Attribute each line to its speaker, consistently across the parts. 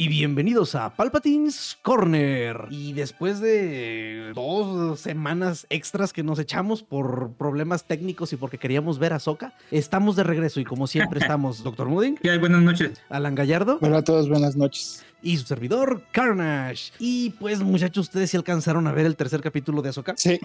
Speaker 1: Y bienvenidos a Palpatine's Corner. Y después de dos semanas extras que nos echamos por problemas técnicos y porque queríamos ver a Soka, estamos de regreso y como siempre estamos Dr. Mooding.
Speaker 2: ¿Qué hay? Buenas noches.
Speaker 1: Alan Gallardo.
Speaker 3: Hola a todos, buenas noches
Speaker 1: y su servidor Carnage. Y pues muchachos, ustedes sí alcanzaron a ver el tercer capítulo de Ahsoka.
Speaker 3: Sí.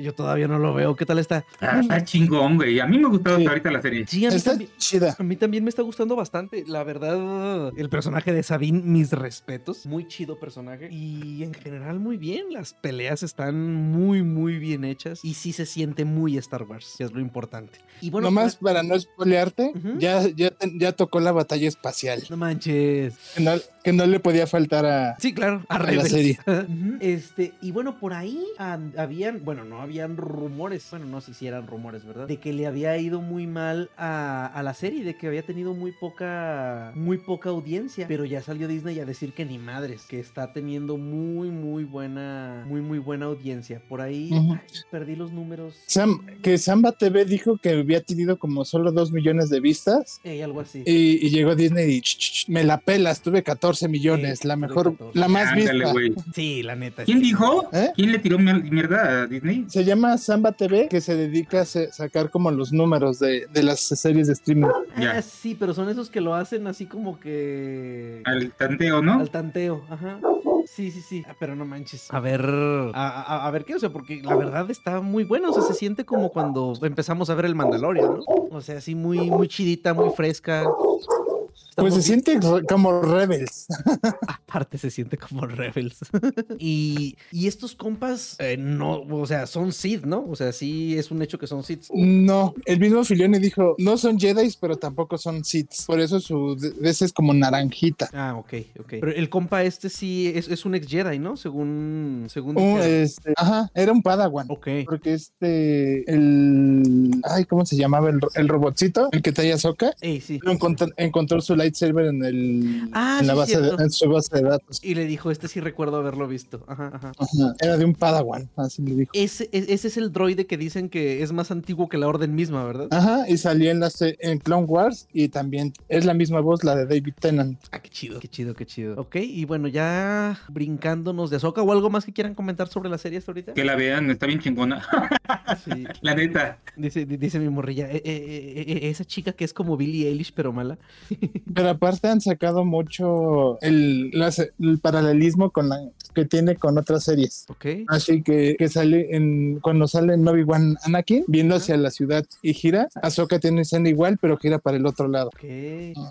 Speaker 1: Yo todavía no lo veo. ¿Qué tal está?
Speaker 2: Ah, está chingón, güey. A mí me ha gustado ahorita la serie.
Speaker 1: Sí, a mí,
Speaker 3: está
Speaker 1: también,
Speaker 3: chida.
Speaker 1: a mí también me está gustando bastante. La verdad, el personaje de Sabine, mis respetos. Muy chido personaje. Y en general muy bien. Las peleas están muy, muy bien hechas. Y sí se siente muy Star Wars, que es lo importante. Y bueno,
Speaker 3: Nomás
Speaker 1: pues-
Speaker 3: para no spoilearte, ya, ya, ya tocó la batalla espacial.
Speaker 1: no manches.
Speaker 3: No, que no le podía faltar a.
Speaker 1: Sí, claro, a,
Speaker 3: A la serie.
Speaker 1: Este, y bueno, por ahí habían, bueno, no habían rumores, bueno, no sé si eran rumores, ¿verdad? De que le había ido muy mal a, a la serie, de que había tenido muy poca, muy poca audiencia, pero ya salió Disney a decir que ni madres, que está teniendo muy, muy buena, muy, muy buena audiencia. Por ahí ay, perdí los números.
Speaker 3: Sam, que Samba TV dijo que había tenido como solo dos millones de vistas.
Speaker 1: Ey, algo así.
Speaker 3: Y, y llegó Disney y "Ch, ch, ch, me la pelas, tuve 14 millones,
Speaker 1: Sí,
Speaker 3: la mejor,
Speaker 1: 14.
Speaker 3: la más
Speaker 2: Ándale,
Speaker 3: vista.
Speaker 2: güey.
Speaker 1: Sí, la neta.
Speaker 2: ¿Quién
Speaker 1: sí.
Speaker 2: dijo?
Speaker 3: ¿Eh?
Speaker 2: ¿Quién le tiró mier- mierda a Disney?
Speaker 3: Se llama Samba TV, que se dedica a sacar como los números de, de las series de streaming.
Speaker 1: Ah,
Speaker 2: Ya.
Speaker 1: sí, pero son esos que lo hacen así como que...
Speaker 2: Al tanteo, ¿no?
Speaker 1: Al tanteo, ajá. Sí, sí, sí. Ah, Pero no manches. A ver, a, a- a ver qué, o sea, porque la verdad está muy bueno. O sea, se siente como cuando empezamos a ver el Mandalorian, ¿no? O sea, así muy, muy chidita, muy fresca.
Speaker 3: Pues se siente como Rebels.
Speaker 1: Aparte se siente como Rebels. y, y estos compas, eh, no, o sea, son Sith, ¿no? O sea, sí es un hecho que son Sith.
Speaker 3: No, el mismo Filioni dijo, no son Jedi, pero tampoco son Sith. Por eso su ese es como naranjita.
Speaker 1: Ah, ok, ok. Pero el compa este sí es, es un ex Jedi, ¿no? Según, según
Speaker 3: este, ajá, era un Padawan.
Speaker 1: Ok.
Speaker 3: Porque este, el, ay, ¿cómo se llamaba? El, el robotcito, el que traía Soca,
Speaker 1: Ey, sí.
Speaker 3: encontró, encontró su lightsaber en el,
Speaker 1: Ah,
Speaker 3: en, la
Speaker 1: sí,
Speaker 3: base de,
Speaker 1: cierto.
Speaker 3: en su base de datos.
Speaker 1: Y le dijo, este sí recuerdo haberlo visto. Ajá, ajá.
Speaker 3: Ajá, era de un Padawan, así le dijo.
Speaker 1: Ese, e- ese es el droide que dicen que es más antiguo que la orden misma, ¿verdad?
Speaker 3: Ajá, y salió en, la, en Clone Wars y también es la misma voz, la de David Tennant.
Speaker 1: Ah, qué chido. Qué chido, qué chido. Ok, y bueno, ya brincándonos de Ahsoka o algo más que quieran comentar sobre la serie hasta ahorita.
Speaker 2: Que la vean, está bien chingona.
Speaker 1: Sí.
Speaker 2: la neta.
Speaker 1: Dice, di- dice mi morrilla, "Eh, eh, eh, eh, esa chica que es como Billie Eilish pero mala.
Speaker 3: Pero aparte han sacado mucho el, las- el paralelismo con la que tiene con otras series.
Speaker 1: Ok.
Speaker 3: Así que, que sale en cuando sale en Obi-Wan Anakin viendo hacia la ciudad y gira, Ahsoka tiene escena igual, pero gira para el otro lado.
Speaker 1: Ok.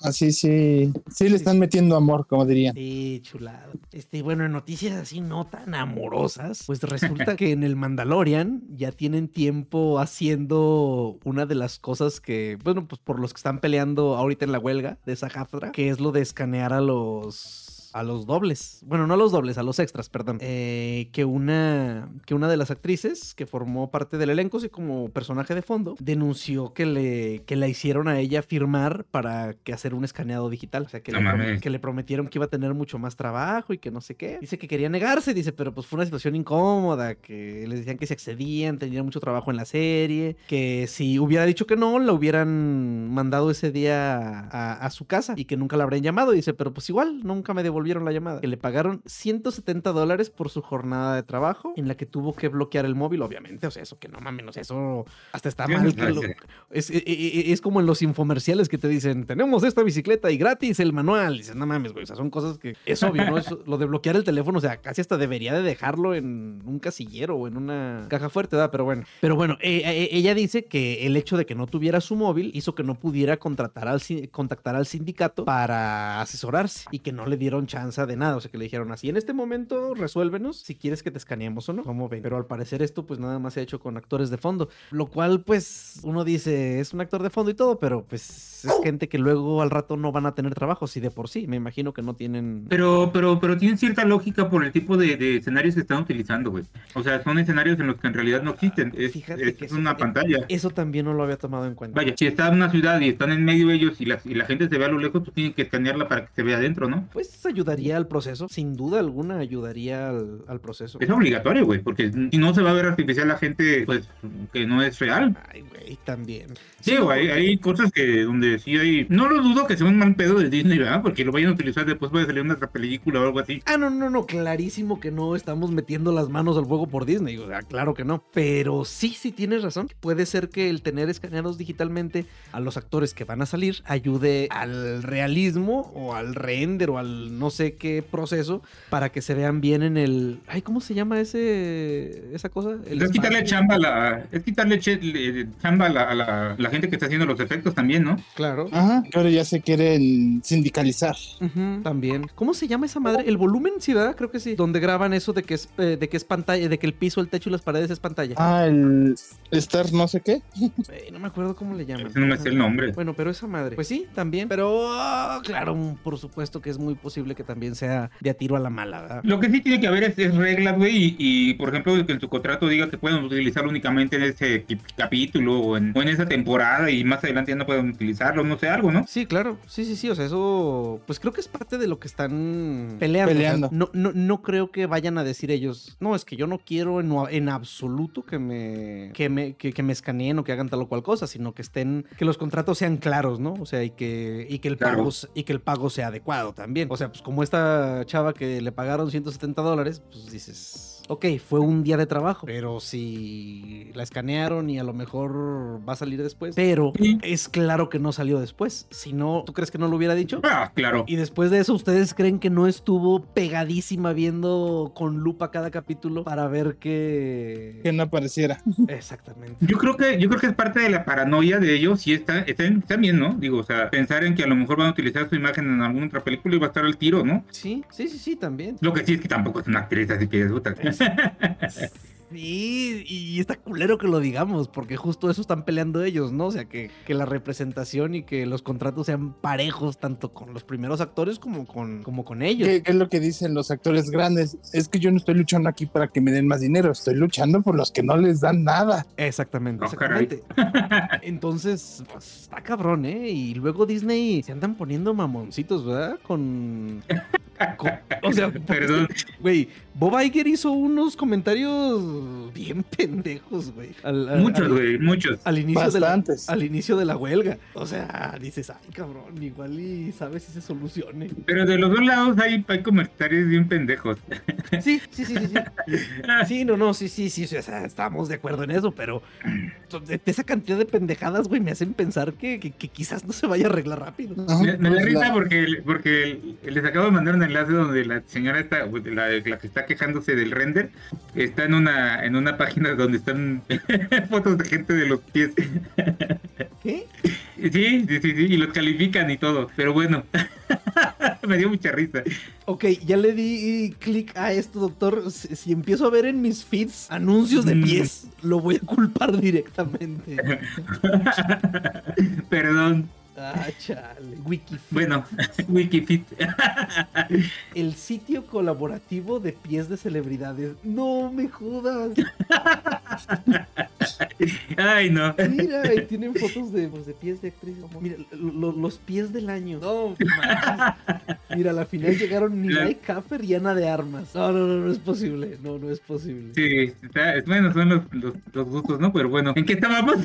Speaker 3: Así sí, sí le están metiendo amor, como dirían.
Speaker 1: Sí, chulado. Este, bueno, en noticias así no tan amorosas, pues resulta que en el Mandalorian ya tienen tiempo haciendo una de las cosas que, bueno, pues por los que están peleando ahorita en la huelga de Que es lo de escanear a los a los dobles. Bueno, no a los dobles, a los extras, perdón. Eh, que una que una de las actrices que formó parte del elenco, así como personaje de fondo, denunció que le que la hicieron a ella firmar para que hacer un escaneado digital, o sea, que,
Speaker 2: No
Speaker 1: le, que le prometieron que iba a tener mucho más trabajo y que no sé qué. Dice que quería negarse, dice, pero pues fue una situación incómoda, que les decían que se excedían, tenían mucho trabajo en la serie, que si hubiera dicho que no, la hubieran mandado ese día a, a su casa y que nunca la habrían llamado. Dice, pero pues igual, nunca me devolvieron la llamada. Que le pagaron 170 dólares por su jornada de trabajo, en la que tuvo que bloquear el móvil, obviamente. O sea, eso que no mames, o sea, eso hasta está mal. que lo- es, e- e- es como en los infomerciales que te dicen, tenemos esta bicicleta y gratis el manual. Dices, no mames, güey, o sea, son cosas que es obvio, ¿no? Lo de bloquear el teléfono, o sea, casi hasta debería de dejarlo en un casillero o en una caja fuerte, ¿verdad? Pero bueno, pero bueno, eh, eh, ella dice que el hecho de que no tuviera su móvil hizo que no pudiera contratar al, contactar al sindicato para asesorarse y que no le dieron chance de nada. O sea, que le dijeron así, en este momento resuélvenos si quieres que te escaneemos o no. ¿Cómo ven? Pero al parecer esto pues nada más se ha hecho con actores de fondo. Lo cual pues uno dice, es un actor de fondo y todo, pero pues es gente que luego al rato no van a tener trabajo, si de por sí. Me imagino que no tienen...
Speaker 2: Pero, pero, pero tienen cierta lógica por el tipo de, de escenarios que están utilizando, güey. O sea, son escenarios en los que en realidad no existen. Es,
Speaker 1: Fíjate
Speaker 2: es
Speaker 1: que eso-
Speaker 2: una pantalla.
Speaker 1: Eso también no lo había tomado en cuenta.
Speaker 2: Vaya, si está en una ciudad y están en medio ellos y la, y la gente se ve a lo lejos, pues tienen que escanearla para que se vea adentro, ¿no?
Speaker 1: Pues ayudaría al proceso, sin duda alguna ayudaría al, al proceso.
Speaker 2: Es obligatorio, güey, porque si no se va a ver artificial la gente, pues, que no es real.
Speaker 1: Ay, güey, también.
Speaker 2: Sí, güey, hay, hay cosas que donde sí hay... No lo dudo que sea un mal pedo de Disney, ¿verdad? Porque lo vayan a utilizar después puede salir una otra película o algo así.
Speaker 1: Ah, no, no, no, clarísimo que no estamos metiendo las manos al fuego por Disney, o sea, claro que no. Pero sí, sí tienes razón. Puede ser que el tener escaneados digitalmente a los actores que van a salir ayude al realismo o al render o al no sé qué proceso para que se vean bien en el... Ay, ¿cómo se llama ese esa cosa? El
Speaker 2: es quitarle chamba a la... Es quitarle chamba a la, a la- la gente que está haciendo los efectos también, ¿no?
Speaker 1: Claro.
Speaker 3: Ajá, ahora ya se quieren sindicalizar.
Speaker 1: También. ¿Cómo se llama esa madre? El volumen, sí, ¿verdad? Creo que sí. Donde graban eso de que es eh, de que es pantalla, de que el piso, el techo y las paredes es pantalla.
Speaker 3: Ah, el Star no sé qué.
Speaker 1: No me acuerdo cómo le llaman.
Speaker 2: Ese no me sé el nombre.
Speaker 1: Bueno, pero esa madre. Pues sí, también. Pero ah, claro, por supuesto que es muy posible que también sea de a tiro a la mala, ¿verdad?
Speaker 2: Lo que sí tiene que haber es, es reglas, güey, y, y, por ejemplo, que en su contrato diga que pueden utilizarlo únicamente en ese capítulo o en, o en esa temporada y más adelante ya no pueden utilizarlo, no sé, algo, ¿no?
Speaker 1: Sí, claro. Sí, sí, sí. O sea, eso. Pues creo que es parte de lo que están peleando. o sea,
Speaker 3: Peleando.
Speaker 1: no, no, no creo que vayan a decir ellos. No, es que yo no quiero en, en absoluto que me, que me. Que, que me escaneen o que hagan tal o cual cosa, sino que estén. Que los contratos sean claros, ¿no? O sea, y que, y que el
Speaker 2: Claro.
Speaker 1: pago y que el pago sea adecuado también. O sea, pues como esta chava que le pagaron 170 dólares, pues dices. Ok, fue un día de trabajo, pero si la escanearon y a lo mejor va a salir después. Pero es claro que no salió después. Si no, ¿tú crees que no lo hubiera dicho?
Speaker 2: Ah, claro.
Speaker 1: Y después de eso, ¿ustedes creen que no estuvo pegadísima viendo con lupa cada capítulo para ver que...
Speaker 3: Que no apareciera.
Speaker 1: Exactamente.
Speaker 2: Yo creo que yo creo que es parte de la paranoia de ellos y está, está, está bien, ¿no? Digo, o sea, pensar en que a lo mejor van a utilizar su imagen en alguna otra película y va a estar al tiro, ¿no?
Speaker 1: Sí, sí, sí, sí, también.
Speaker 2: Lo que sí es que tampoco es una actriz, así que puta.
Speaker 1: Sí, y está culero que lo digamos, porque justo eso están peleando ellos, ¿no? O sea, que, que la representación y que los contratos sean parejos tanto con los primeros actores como con, como con ellos.
Speaker 3: ¿Qué, qué es lo que dicen los actores grandes? Es que yo no estoy luchando aquí para que me den más dinero, estoy luchando por los que no les dan nada.
Speaker 1: Exactamente, exactamente. Entonces, pues, está cabrón, ¿eh? Y luego Disney se andan poniendo mamoncitos, ¿verdad? Con... con- o sea,
Speaker 2: Perdón.
Speaker 1: güey, Bob Iger hizo unos comentarios bien pendejos, güey. Al, al-
Speaker 2: Muchos, güey, muchos.
Speaker 1: al inicio de la,
Speaker 3: Bastantes.
Speaker 1: al inicio de la huelga. O sea, dices, ay, cabrón, igual y sabes si se solucione.
Speaker 2: Pero de los dos lados hay, hay comentarios bien pendejos.
Speaker 1: Sí, sí, sí, sí. Sí, Sí, no, no, sí, sí, sí, sí, o sea, estamos de acuerdo en eso, pero esa cantidad de pendejadas, güey, me hacen pensar que, que- que quizás no se vaya a arreglar rápido.
Speaker 2: Me, me da
Speaker 3: pues
Speaker 2: risa
Speaker 3: la-
Speaker 2: porque, porque les acabo de mandar un enlace donde la señora está, pues, la, la que está quejándose del render, está en una, en una página donde están fotos de gente de los pies.
Speaker 1: ¿Qué?
Speaker 2: Sí, sí, sí, sí, y los califican y todo. Pero bueno, me dio mucha risa.
Speaker 1: Ok, ya le di clic a esto, doctor. Si, si empiezo a ver en mis feeds anuncios de
Speaker 2: Mm.
Speaker 1: pies, lo voy a culpar directamente.
Speaker 2: Perdón.
Speaker 1: Ah, chale. Wikifeet.
Speaker 2: Bueno, Wikifit.
Speaker 1: El sitio colaborativo de pies de celebridades. No me jodas.
Speaker 2: Ay, no.
Speaker 1: Mira, y tienen fotos de, pues, de pies de actrices. Mira, lo- lo- los pies del año. No, manches. Mira, a la final llegaron Nilay Kaffer y Ana de Armas. No, no, no, no es posible. No, no es posible.
Speaker 2: Sí, está, bueno, son los, los, los gustos, ¿no? Pero bueno, ¿en qué estábamos?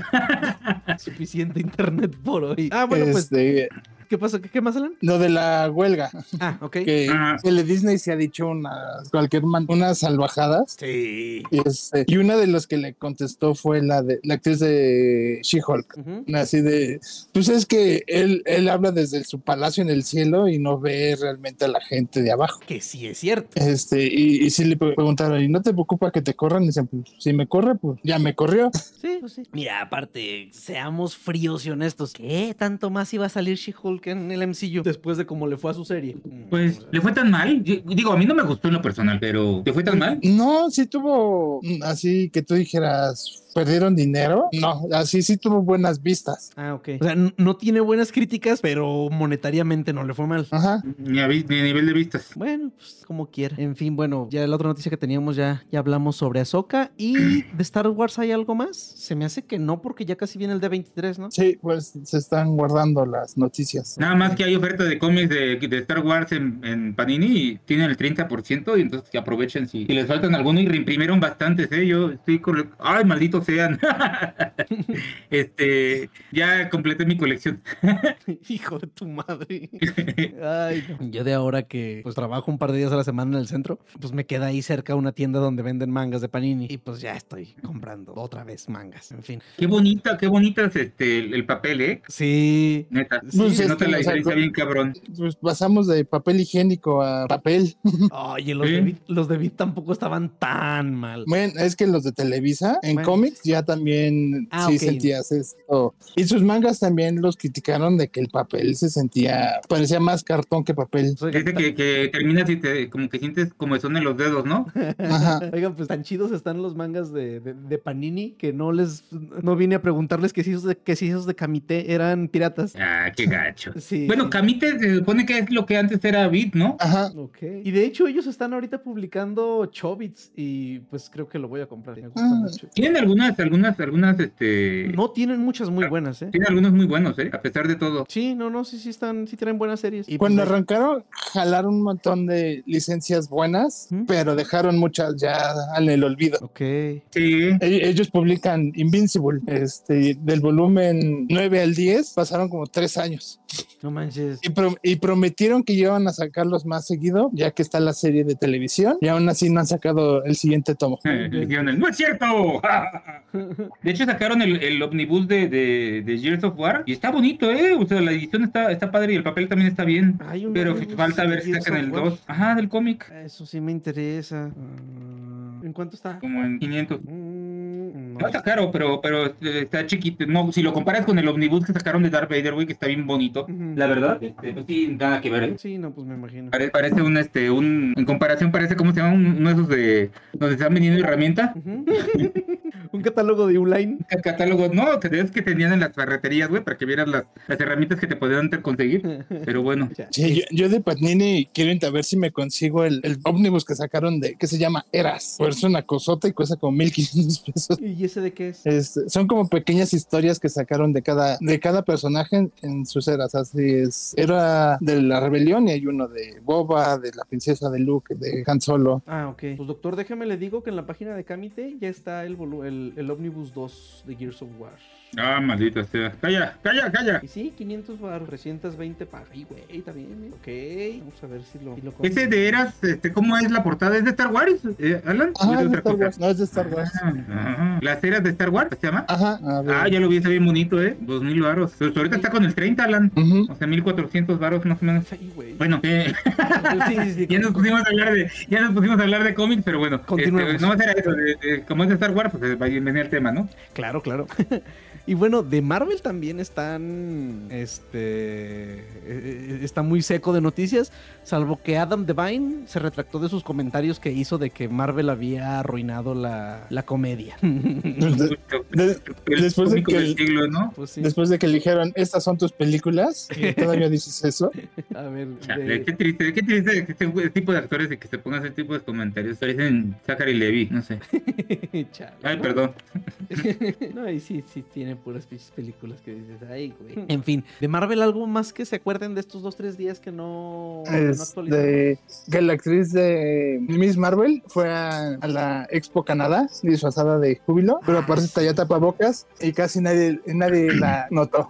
Speaker 1: Suficiente internet por hoy. Ah, bueno, pues,
Speaker 3: Este,
Speaker 1: ¿qué pasó? ¿Qué, qué más, Alan?
Speaker 3: lo de la huelga,
Speaker 1: Ah, ok.
Speaker 3: que
Speaker 2: Ajá.
Speaker 3: el Disney se ha dicho unas, cualquier man- unas salvajadas.
Speaker 1: Sí.
Speaker 3: Y, este, y una de las que le contestó fue la de la actriz de She-Hulk. Así de, pues es que él, él habla desde su palacio en el cielo y no ve realmente a la gente de abajo.
Speaker 1: Que sí es cierto.
Speaker 3: Este, y, y sí le pre- preguntaron, ¿y no te preocupa que te corran? Y dicen, pues si me corre, pues ya me corrió.
Speaker 1: Sí, pues sí. Mira, aparte, seamos fríos y honestos. ¿Qué tanto más iba a salir She-Hulk Hulk en el MCU después de cómo le fue a su serie.
Speaker 2: Pues, ¿le fue tan mal? Yo- digo, a mí no me gustó en lo personal, pero ¿le fue tan mal?
Speaker 3: No, sí tuvo mm, así que tú dijeras, ¿perdieron dinero? No, así sí tuvo buenas vistas.
Speaker 1: Ah, ok. O sea, no tiene buenas críticas, pero monetariamente no le fue mal.
Speaker 3: Ajá.
Speaker 2: Ni a, ni a nivel de vistas.
Speaker 1: Bueno, pues como quiera. En fin, bueno, ya la otra noticia que teníamos ya, ya hablamos sobre Ahsoka. ¿Y de Star Wars hay algo más? Se me hace que no, porque ya casi viene el D23, ¿no?
Speaker 3: Sí, pues se están guardando las noticias.
Speaker 2: Nada más que hay oferta de cómics de, de Star Wars en, en Panini y tienen el 30% y entonces que aprovechen si, si les faltan algunos y reimprimieron bastantes, ¿eh? Yo estoy con... ¡Ay, malditos sean! este, ya completé mi colección.
Speaker 1: Hijo de tu madre. Ay, no. Yo de ahora que pues trabajo un par de días a la semana en el centro, pues me queda ahí cerca una tienda donde venden mangas de Panini y pues ya estoy comprando otra vez mangas. En fin.
Speaker 2: Qué bonita, qué bonita es este, el, el papel, ¿eh?
Speaker 1: Sí.
Speaker 2: Neta.
Speaker 3: Pues
Speaker 2: se nota la diferencia bien cabrón.
Speaker 3: Pues pasamos de papel higiénico a papel.
Speaker 1: Oye, los,
Speaker 2: Sí.
Speaker 1: de Vid, los de Vid tampoco estaban tan mal.
Speaker 3: Bueno, es que los de Televisa en
Speaker 1: Bueno.
Speaker 3: Cómics ya también
Speaker 1: Ah,
Speaker 3: sí sentías esto. Y sus mangas también los criticaron de que el papel se sentía, parecía más cartón que papel.
Speaker 2: Dice que, que terminas y te, como que sientes como son en los dedos, ¿no?
Speaker 3: Ajá.
Speaker 1: Oigan, pues tan chidos están los mangas de, de- de Panini que no les no vine a preguntarles que si esos de, que si esos de Kamite eran piratas.
Speaker 2: Ah, qué gacho.
Speaker 1: Sí.
Speaker 2: Bueno. Kamite se supone que es lo que antes era Beat, ¿no?
Speaker 3: Ajá.
Speaker 1: Ok. Y de hecho ellos están ahorita publicando Chobits y pues creo que lo voy a comprar. Me gusta
Speaker 3: Ah.
Speaker 1: mucho.
Speaker 2: Tienen algunas, algunas, algunas, este...
Speaker 1: No tienen muchas muy buenas, ¿eh?
Speaker 2: Tienen algunos muy buenos, ¿eh? A pesar de todo.
Speaker 1: Sí, no, no, sí, sí están, sí tienen buenas series. Y
Speaker 3: Cuando
Speaker 1: pues,
Speaker 3: arrancaron, jalaron un montón de licencias buenas,
Speaker 1: ¿Mm?
Speaker 3: pero dejaron muchas ya en el olvido.
Speaker 1: Ok.
Speaker 2: Sí.
Speaker 3: E- Ellos publican Invincible, este, del volumen 9 al 10, pasaron como tres años.
Speaker 1: No manches.
Speaker 3: Y, pro- y prometieron que iban a sacarlos más seguido, ya que está la serie de televisión, y aún así no han sacado el siguiente tomo.
Speaker 2: Eh, el, ¡No es cierto! De hecho, sacaron el, el omnibus de, de, de Gears of War y está bonito, ¿eh? O sea, la edición está, está padre y el papel también está bien.
Speaker 1: Hay un
Speaker 2: Pero falta ver si sacan el
Speaker 1: War.
Speaker 2: 2. Ajá, del cómic.
Speaker 1: Eso sí me interesa. Ah, ¿En cuánto está?
Speaker 2: Como en 500.
Speaker 1: Mm,
Speaker 2: No está caro, pero, pero eh, está chiquito. No, si lo comparas con el omnibus que sacaron de Darth Vader, güey, que está bien bonito. La verdad, este, pues sí, nada que ver. ¿eh?
Speaker 1: Sí, no, pues me imagino.
Speaker 2: Pare- parece un, este, un, en comparación parece, ¿cómo se llama? Un- Uno de esos de, donde están vendiendo herramienta.
Speaker 1: Ujú. un catálogo de Uline.
Speaker 2: El catálogo, no, que es que tenían en las ferreterías, güey, para que vieras las, las herramientas que te podían conseguir. Pero bueno.
Speaker 3: Sí, yo, yo de Patnini quiero ir a ver si me consigo el, el ómnibus que sacaron de que se llama Eras. Por eso una cosota y cuesta como 1500 pesos.
Speaker 1: ¿Y ese de qué es?
Speaker 3: Este, son como pequeñas historias que sacaron de cada, de cada personaje en, en sus eras. Así es. Era de la rebelión y hay uno de Boba, de la princesa de Luke, de Han Solo.
Speaker 1: Ah, ok. Pues doctor, déjeme le digo que en la página de Kamite ya está el, volu- el, el Omnibus 2 de Gears of War.
Speaker 2: Ah, maldita sea. Calla, calla, calla.
Speaker 1: Y sí, 500 bar, 320 paga. Ay, güey, está bien. ¿eh? Ok, vamos a ver si lo, si lo.
Speaker 2: Ese de Eras, este, ¿cómo es la portada? ¿Es de Star Wars, eh, Alan? ¿O
Speaker 3: Ajá,
Speaker 2: es de
Speaker 3: Star? Wars. No es de Star Wars.
Speaker 2: Ah, ajá. ¿Las eras de Star Wars se llama?
Speaker 3: Ajá, a ver.
Speaker 2: Ah, ya lo vi, está bien bonito, ¿eh? 2000 varos. Pues ahorita está con el 30, Alan. O sea, 1400 varos más o menos.
Speaker 1: Güey.
Speaker 2: Bueno, eh,
Speaker 1: sí, sí, sí.
Speaker 2: ya nos pusimos a hablar de, ya nos pusimos a hablar de cómics, pero bueno,
Speaker 1: Continuemos.
Speaker 2: este, no será eso, de, de- como es de Star Wars, pues va a venir el tema, ¿no?
Speaker 1: Claro, claro. Y bueno, de Marvel también están. Este. eh, Está muy seco de noticias. Salvo que Adam Devine se retractó de sus comentarios que hizo de que Marvel había arruinado la, la comedia.
Speaker 3: De-
Speaker 2: El
Speaker 3: después de que
Speaker 2: del
Speaker 3: el-
Speaker 2: siglo, ¿no?
Speaker 1: Pues sí.
Speaker 3: Después de que le dijeron, estas son tus películas, y todavía dices eso.
Speaker 1: A ver. De-
Speaker 2: Qué triste, qué triste que este tipo de actores y que se pongan ese tipo de comentarios. Parecen Zachary Levy, no sé.
Speaker 1: Chale.
Speaker 2: Ay, perdón.
Speaker 1: no, y sí, sí, tiene puras pinches películas que dices, ay, güey. En fin, de Marvel, ¿algo más que se acuerden de estos dos, tres días que no, que no
Speaker 3: Es
Speaker 1: actualizaron?
Speaker 3: de que la actriz de Miss Marvel fue a, a la Expo Canadá disfrazada de júbilo, pero aparte traía tapabocas y casi nadie, nadie la notó.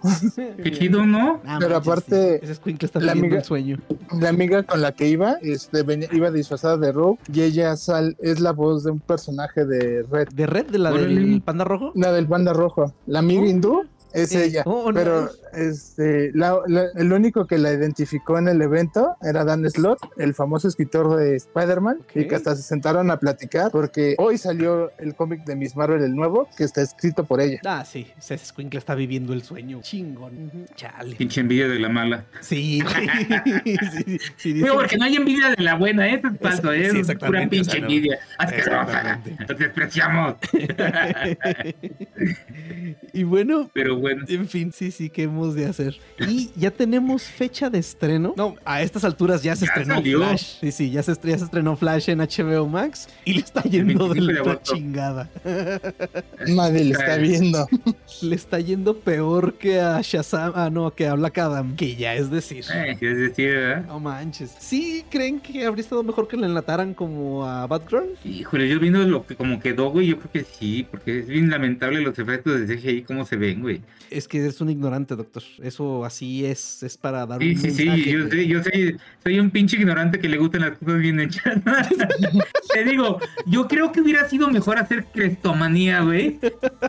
Speaker 2: Qué chido, ¿no?
Speaker 1: Ah,
Speaker 3: Pero
Speaker 1: manches,
Speaker 3: aparte,
Speaker 1: sí. Ese escuincle está
Speaker 3: la amiga-
Speaker 1: el sueño.
Speaker 3: La amiga con la que iba este, venía- iba disfrazada de Rogue y ella sal, es la voz de un personaje de Red,
Speaker 1: ¿De Red? ¿De la del panda rojo?
Speaker 3: la del banda rojo. La amiga
Speaker 1: Oh.
Speaker 3: Es
Speaker 1: Eh,
Speaker 3: ella,
Speaker 1: oh, no,
Speaker 3: pero
Speaker 1: es-
Speaker 3: este, la- la- el único que la identificó en el evento era Dan Slott, el famoso escritor de Spider-Man, y que hasta se sentaron a platicar porque hoy salió el cómic de Miss Marvel, el nuevo, que está escrito por ella.
Speaker 1: Ah, sí, ese Squinkle está viviendo el sueño. Chingón. Chale.
Speaker 2: Pinche envidia de la mala.
Speaker 1: Sí, sí, sí, sí,
Speaker 2: Digo, porque no hay envidia de la buena, es ¿eh?
Speaker 1: sí,
Speaker 2: Es pura
Speaker 1: exactamente,
Speaker 2: pinche
Speaker 1: o sea, no.
Speaker 2: envidia. Asquerosa. Despreciamos.
Speaker 1: y bueno,
Speaker 2: Pero bueno.
Speaker 1: en fin, sí, sí, ¿qué hemos de hacer? Y ya tenemos fecha de estreno. No, a estas alturas ya se
Speaker 2: Ya
Speaker 1: estrenó
Speaker 2: salió.
Speaker 1: Flash. Sí, sí, ya se, estre- ya se estrenó Flash en HBO Max y le está yendo
Speaker 2: 25
Speaker 1: de la chingada.
Speaker 3: Nadie le está viendo.
Speaker 1: Le está yendo peor que a Shazam, ah, no, que a Black Adam, que ya es decir.
Speaker 2: Eh, es decir, ¿verdad?
Speaker 1: No manches. ¿Sí creen que habría estado mejor que le enlataran como a Batgirl?
Speaker 2: Híjole, yo viendo lo que como quedó, güey, yo creo que sí, porque es bien lamentable los efectos de CGI, cómo se ven, güey.
Speaker 1: Es que eres un ignorante, doctor. Eso así es, es para dar
Speaker 2: Sí,
Speaker 1: un
Speaker 2: sí, sí,
Speaker 1: mensaje,
Speaker 2: yo
Speaker 1: güey.
Speaker 2: sé, yo soy, soy un pinche ignorante que le gustan las cosas bien hechas. Te digo, yo creo que hubiera sido mejor hacer crestomanía, güey.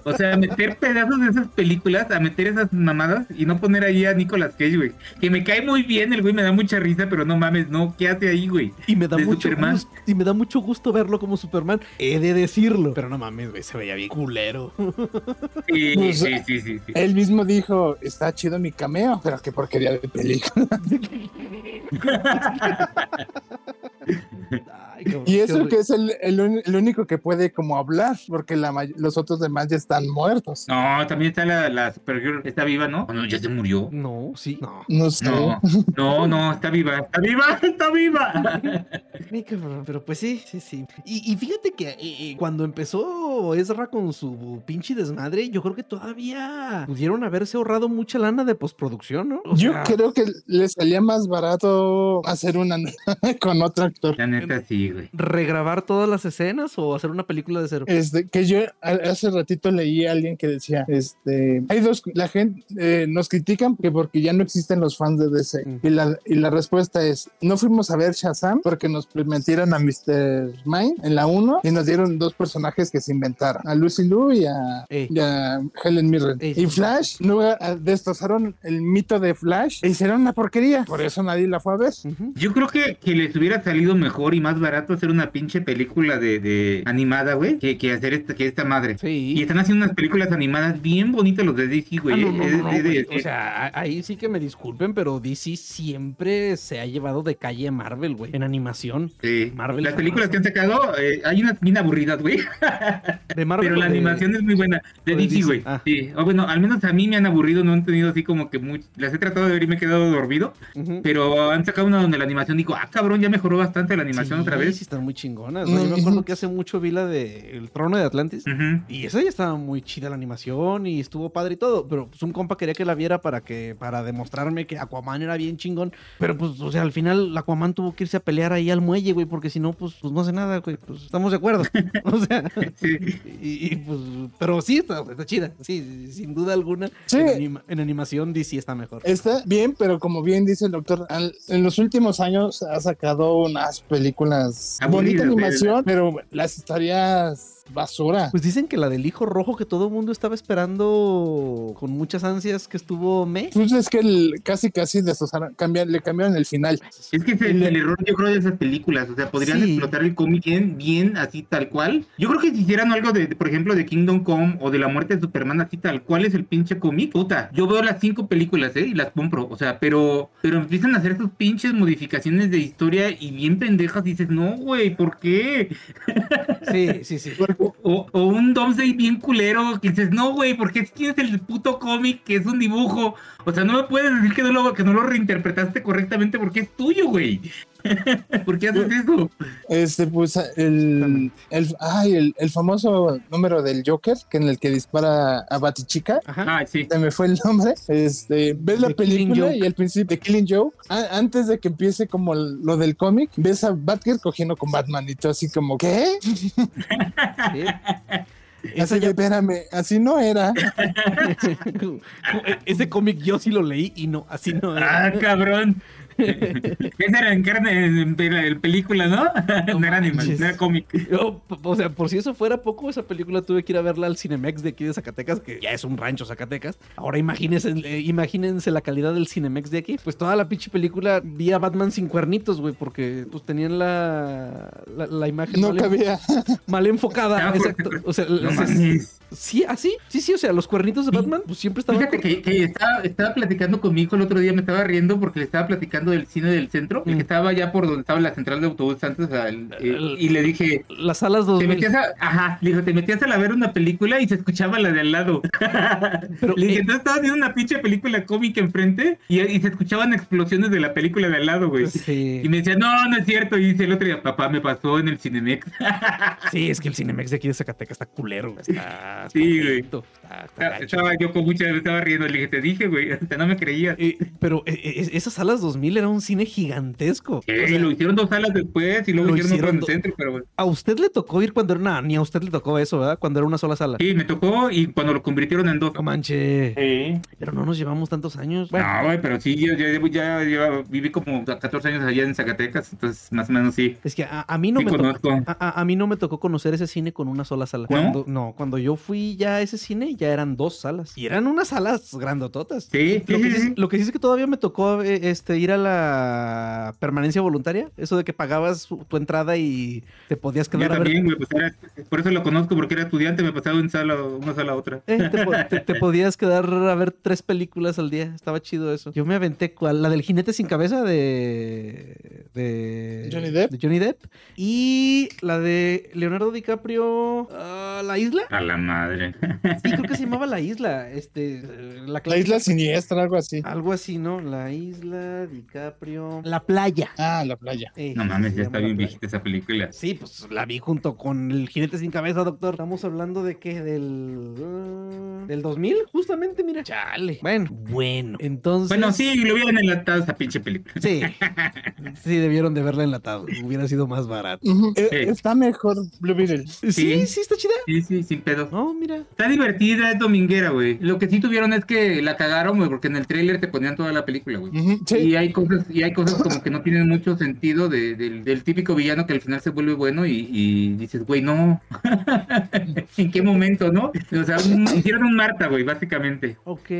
Speaker 2: O sea, meter pedazos de esas películas, a meter esas mamadas y no poner ahí a Nicolas Cage, güey. Que me cae muy bien, el güey me da mucha risa, pero no mames, no, ¿qué hace ahí, güey?
Speaker 1: Y me da
Speaker 2: de
Speaker 1: mucho
Speaker 2: Superman.
Speaker 1: gusto, y me da mucho gusto verlo como Superman. He de decirlo. Pero no mames, güey, se veía bien culero.
Speaker 2: Sí, sí, sí, sí, sí.
Speaker 3: Él mismo dijo, está chido mi cameo, pero qué porquería de película.
Speaker 1: Ay, qué-
Speaker 3: Y eso que es el, el el único que puede como hablar, porque la los otros demás ya están muertos.
Speaker 2: No, también está la, la Supergirl, está viva, ¿no? ¿O no, ya se murió.
Speaker 1: No, sí, no.
Speaker 3: No sé.
Speaker 2: No, no, no, está viva, está viva, está viva.
Speaker 1: Pero pues sí, sí, sí. Y, y fíjate que eh, eh, cuando empezó Ezra con su pinche desmadre, yo creo que todavía pudieron haberse ahorrado mucha lana de postproducción, ¿no? O
Speaker 3: Yo
Speaker 1: sea,
Speaker 3: creo que le salía más barato hacer una con otro actor.
Speaker 2: La neta sí, güey.
Speaker 1: regrabar todas las escenas o hacer una película de cero.
Speaker 3: Este, que yo hace ratito leí a alguien que decía, este, hay dos, la gente eh, nos critican que porque ya no existen los fans de DC.
Speaker 1: Mm.
Speaker 3: Y, la, y la respuesta es, no fuimos a ver Shazam porque nos metieron a Mr. Mind en la 1 y nos dieron dos personajes que se inventaron, a Lucy Liu y a,
Speaker 1: Ey.
Speaker 3: y a Helen Mirren.
Speaker 1: Ey.
Speaker 3: Y Flash, no, ah, destrozaron el mito de Flash e hicieron una porquería. Por eso nadie la fue a ver.
Speaker 1: Ujú.
Speaker 2: Yo creo que, que les hubiera salido mejor y más barato hacer una pinche película de, de animada, güey, que, que hacer esta, que esta madre.
Speaker 1: Sí.
Speaker 2: Y están haciendo unas películas animadas bien bonitas los de DC,
Speaker 1: Ah,
Speaker 2: güey.
Speaker 1: no, no,
Speaker 2: Es-
Speaker 1: no, no, güey.
Speaker 2: es-
Speaker 1: O sea, ahí sí que me disculpen, pero DC siempre se ha llevado de calle Marvel, güey, en animación.
Speaker 2: sí.
Speaker 1: Marvel
Speaker 2: Las películas que han sacado, eh, hay unas bien aburridas, güey.
Speaker 1: De Marvel.
Speaker 2: Pero la
Speaker 1: de-
Speaker 2: animación es muy buena. De
Speaker 1: de
Speaker 2: DC, güey.
Speaker 1: ah.
Speaker 2: Sí. O bueno, al menos a mí me han aburrido, no han tenido así como que mucho. Las he tratado de ver y me he quedado dormido.
Speaker 1: Ujú.
Speaker 2: Pero han sacado una donde la animación digo, ah, cabrón, ya mejoró bastante la animación
Speaker 1: Sí,
Speaker 2: otra vez.
Speaker 1: Sí, están muy chingonas. Yo me acuerdo que hace mucho vi la de El Trono de Atlantis. Y esa ya estaba muy chida la animación y estuvo padre y todo. Pero pues un compa quería que la viera para que, para demostrarme que Aquaman era bien chingón. Pero pues, o sea, al final Aquaman tuvo que irse a pelear ahí al muelle, güey, porque si no, pues, pues no hace nada, güey. Pues estamos de acuerdo. o sea,
Speaker 2: Sí.
Speaker 1: y, y, pues, pero sí, está, está chida. Sí, sin duda alguna.
Speaker 3: Sí.
Speaker 1: En, anima- en animación DC está mejor.
Speaker 3: Está bien, pero como bien dice el doctor, al- en los últimos años ha sacado unas películas bonita animación, pero las historias basura.
Speaker 1: Pues dicen que la del hijo rojo que todo el mundo estaba esperando con muchas ansias que estuvo me.
Speaker 3: Pues es que el- casi casi cambian- le cambiaron el final.
Speaker 2: Es que es el error, yo creo, de esas películas. O sea, podrían
Speaker 1: Sí.
Speaker 2: explotar el cómic bien, bien, así tal cual. Yo creo que si hicieran algo de, de, por ejemplo, de Kingdom Come o de la muerte de Superman, así tal cual es el pinche cómic, puta. Yo veo las cinco películas, ¿eh? Y las compro. O sea, pero, pero empiezan a hacer sus pinches modificaciones de historia y bien pendejas. Y dices, no, güey, ¿por qué?
Speaker 1: Sí, sí, sí.
Speaker 2: O, un Domsday bien culero que dices, no, güey, ¿por qué tienes el puto cómic que es un dibujo? O sea, no me puedes decir que no lo, que no lo reinterpretaste correctamente porque es tuyo, güey. ¿Por qué haces eso?
Speaker 3: Este, pues el, el, ay, el, el famoso número del Joker, que en el que dispara a Batichica.
Speaker 1: Ajá.
Speaker 2: Ah, sí.
Speaker 3: Se me fue el nombre. Este, ves la
Speaker 1: The
Speaker 3: película y al principio de Killing Joe, a- antes de que empiece como el- lo del cómic, ves a Batgirl cogiendo con Batman y tú así como, ¿qué?
Speaker 1: Sí.
Speaker 3: Así
Speaker 1: ya-
Speaker 3: espérame, así no era.
Speaker 1: Ese cómic yo sí lo leí y no, así no era.
Speaker 2: Ah, cabrón. Esa era en carne, en, en película, ¿no? No, era no era cómic.
Speaker 1: Yo, o sea, por si eso fuera poco, esa película tuve que ir a verla al Cinemex de aquí de Zacatecas, que ya es un rancho Zacatecas. Ahora imagínense, eh, imagínense la calidad del Cinemex de aquí. Pues toda la pinche película vi a Batman sin cuernitos, güey, porque pues tenían la, la, la imagen
Speaker 3: No
Speaker 1: mal,
Speaker 3: cabía.
Speaker 1: mal enfocada.
Speaker 2: Ah,
Speaker 1: exacto. O sea,
Speaker 2: No
Speaker 1: sí, así, sí, sí, o sea, los cuernitos de Batman, pues siempre estaban.
Speaker 2: Fíjate que, que estaba, estaba platicando con mi hijo el otro día, me estaba riendo porque le estaba platicando del cine del centro, el
Speaker 1: Mm.
Speaker 2: que estaba allá por donde estaba la central de autobús antes, o sea, el- el- y le dije,
Speaker 1: Las salas
Speaker 2: te
Speaker 1: 2000.
Speaker 2: metías a, ajá, le dijo, te metías a la ver una película y se escuchaba la de al lado.
Speaker 1: Pero,
Speaker 2: le dije,
Speaker 1: eh,
Speaker 2: entonces estabas viendo una pinche película cómica enfrente y, y se escuchaban explosiones de la película de al lado, güey.
Speaker 1: Sí.
Speaker 2: Y me decía, no, no es cierto. Y dice el otro día, papá, me pasó en el Cinemex.
Speaker 1: Sí, es que el Cinemex de aquí de Zacatecas está culero. Está,
Speaker 2: Sí, güey.
Speaker 1: Está, está
Speaker 2: Estaba, yo con mucha, estaba riendo. Le dije, te dije, güey, hasta no me creías.
Speaker 1: Eh, pero eh, eh, esas salas 2000 era un cine gigantesco.
Speaker 2: Eh,
Speaker 1: O sea,
Speaker 2: lo hicieron dos salas después y luego
Speaker 1: lo
Speaker 2: hicieron otro en el centro, pero
Speaker 1: a usted le tocó ir cuando era una, ni a usted le tocó eso, ¿verdad? Cuando era una sola sala.
Speaker 2: Sí, me tocó y cuando lo convirtieron en dos.
Speaker 1: No manche.
Speaker 2: Sí.
Speaker 1: Pero no nos llevamos tantos años. Bueno,
Speaker 2: No, güey, pero sí, yo, yo- ya, ya viví como 14 años allá en Zacatecas, entonces más o menos sí.
Speaker 1: es que a, a mí no
Speaker 2: Sí
Speaker 1: me tocó.
Speaker 2: conozco.
Speaker 1: A, a- a mí no me tocó conocer ese cine con una sola sala.
Speaker 2: ¿No?
Speaker 1: Cuando, no, cuando yo fui ya a ese cine ya eran dos salas. Y eran unas salas grandototas.
Speaker 2: Sí,
Speaker 1: Lo
Speaker 2: sí,
Speaker 1: que,
Speaker 2: sí,
Speaker 1: sí,
Speaker 2: sí.
Speaker 1: lo que sí es que todavía me tocó eh, este, ir a la permanencia voluntaria. Eso de que pagabas tu entrada y te podías
Speaker 2: Yo
Speaker 1: quedar a ver
Speaker 2: también, güey, pues era, por eso lo conozco, porque era estudiante, me pasaba de una sala, una sala a otra.
Speaker 1: Eh, te, po- te- te podías quedar a ver tres películas al día. Estaba chido eso. Yo me aventé cual- la del jinete sin cabeza de, de
Speaker 3: Johnny Depp.
Speaker 1: de Johnny Depp y la de Leonardo DiCaprio, la isla.
Speaker 2: A la madre.
Speaker 1: Sí, creo que se llamaba la isla. Este, la,
Speaker 3: La isla siniestra, algo así.
Speaker 1: Algo así, ¿no? La isla, DiCaprio, la playa.
Speaker 3: Ah, la playa.
Speaker 1: Eh,
Speaker 2: No mames, ya está bien viejita esa película.
Speaker 1: Sí, pues la vi junto con el jinete sin cabeza, doctor. Estamos hablando de qué, del. ah, del 2000, justamente, mira. Chale. Bueno, bueno. Entonces.
Speaker 2: Bueno, sí, lo hubieran enlatado esa pinche película.
Speaker 1: Sí. Sí, debieron de verla enlatado. Hubiera sido más barato.
Speaker 3: Eh,
Speaker 2: Sí.
Speaker 3: Está mejor Blue Beetle.
Speaker 1: Sí, sí,
Speaker 2: Sí.
Speaker 1: está chida.
Speaker 2: Sí, sí, sin pedos.
Speaker 1: No, mira.
Speaker 2: Está divertida, es dominguera, güey. Lo que sí tuvieron es que la cagaron, güey, porque en el tráiler te ponían toda la película, güey.
Speaker 3: Sí.
Speaker 2: Y hay cosas, y hay cosas como que no tienen mucho sentido de- del, del típico villano que al final se vuelve bueno y, y dices, güey, no. ¿En qué momento, no? O sea, un- hicieron un Marta, güey, básicamente.
Speaker 1: Ok.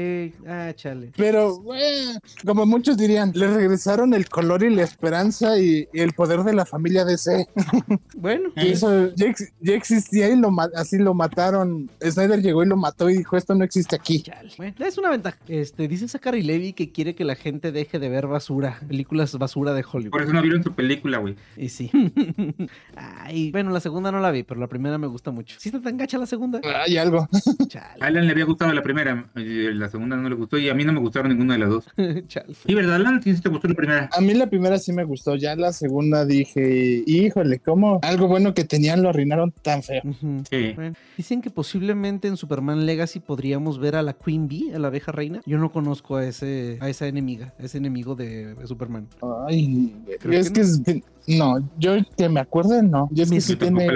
Speaker 1: Ah, chale.
Speaker 3: Pero, eh, como muchos dirían, le regresaron el color y la esperanza y, y el poder de la familia DC.
Speaker 1: Bueno.
Speaker 3: Y eso ya, ex- ya existía y lo ma- así lo mataron. Snyder llegó y lo mató y dijo, esto no existe aquí.
Speaker 1: Bueno, es una ventaja. Este, dice Zachary Levy que quiere que la gente deje de ver basura, películas basura de Hollywood.
Speaker 2: Por eso no vieron su película, güey.
Speaker 1: Y sí. Ay, bueno, la segunda no la vi, pero la primera me gusta mucho. ¿Sí está tan gacha la segunda?
Speaker 3: Hay algo.
Speaker 1: Chale.
Speaker 2: A Alan le había gustado la primera, y la segunda no le gustó y a mí no me gustaron ninguna de las dos.
Speaker 1: Chale.
Speaker 2: Sí, ¿verdad, Alan? Sí, te gustó la primera.
Speaker 3: A mí la primera sí me gustó, ya la segunda dije, híjole, ¿cómo algo bueno que tenían lo arruinaron tan feo?
Speaker 2: Sí.
Speaker 1: Dicen que posiblemente en Superman Legacy podríamos ver a la Queen Bee, a la abeja reina. Yo no conozco a ese, a esa enemiga, a ese enemigo de, de Superman.
Speaker 3: Ay,
Speaker 1: Creo
Speaker 3: es
Speaker 1: que
Speaker 3: que, es- no, yo que me acuerde, no. Yo es
Speaker 1: Me
Speaker 3: que sí tiene.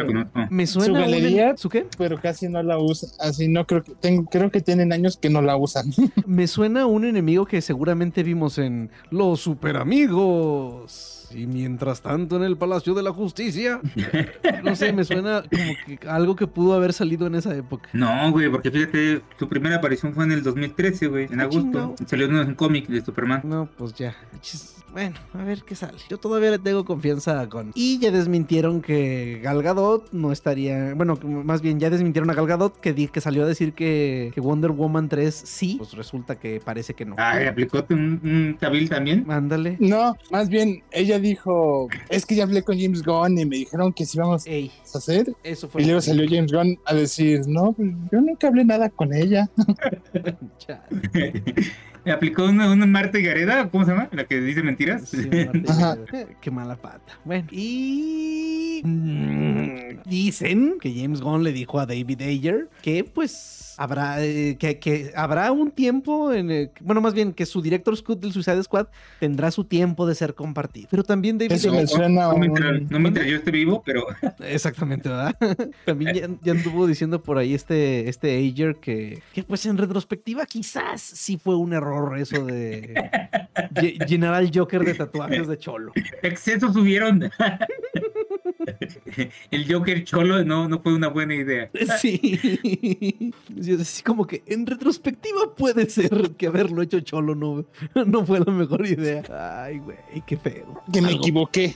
Speaker 1: Me suena.
Speaker 3: ¿Su
Speaker 1: un-
Speaker 3: galería?
Speaker 1: ¿Su qué?
Speaker 3: pero casi no la usa, así no creo que, tengo, creo que tienen años que no la usan.
Speaker 1: Me suena a un enemigo que seguramente vimos en Los Super Y mientras tanto en el Palacio de la Justicia. No sé, me suena como que algo que pudo haber salido en esa época.
Speaker 2: No, güey, porque fíjate, su primera aparición fue en el 2013, güey, en
Speaker 1: Ah,
Speaker 2: agosto.
Speaker 1: chingado.
Speaker 2: Salió en un cómic de Superman.
Speaker 1: No, pues ya. Bueno, a ver qué sale. Yo todavía le tengo confianza a Gon. Y ya desmintieron que Gal Gadot no estaría. Bueno, más bien ya desmintieron a Gal Gadot que, di- que salió a decir que, que Wonder Woman 3 sí. Pues resulta que parece que no.
Speaker 2: Ah, aplicó un, un Cavill también.
Speaker 1: Ándale.
Speaker 3: No, más bien, ella dijo, es que ya hablé con James Gunn y me dijeron que sí vamos
Speaker 1: Ey,
Speaker 3: a hacer.
Speaker 1: eso fue.
Speaker 3: Y luego salió James Gunn a decir, no, pues yo nunca hablé nada con ella.
Speaker 1: Chale.
Speaker 2: aplicó una, una Marta Gareda, ¿cómo se llama? La que dice mentiras.
Speaker 1: Sí,
Speaker 3: Ajá.
Speaker 1: Qué mala pata. Bueno, y mm, dicen que James Gunn le dijo a David Ayer que pues habrá eh, que, que habrá un tiempo en el- bueno, más bien que su director Scott del Suicide Squad tendrá su tiempo de ser compartido. Pero también David
Speaker 3: Eso
Speaker 2: No,
Speaker 3: me
Speaker 2: no,
Speaker 3: suena
Speaker 2: no mientras,
Speaker 3: un-
Speaker 2: no mientras yo esté vivo, pero
Speaker 1: Exactamente, ¿verdad? También ya, ya anduvo diciendo por ahí este, este Ayer que, que pues en retrospectiva quizás sí fue un error eso de lle- llenar al Joker de tatuajes de cholo.
Speaker 2: Excesos subieron. El Joker cholo no, no fue una buena idea.
Speaker 1: Sí. Así como que en retrospectiva puede ser que haberlo hecho cholo no, no fue la mejor idea. Ay, güey, qué feo.
Speaker 3: Que me
Speaker 1: Algo-
Speaker 3: equivoqué.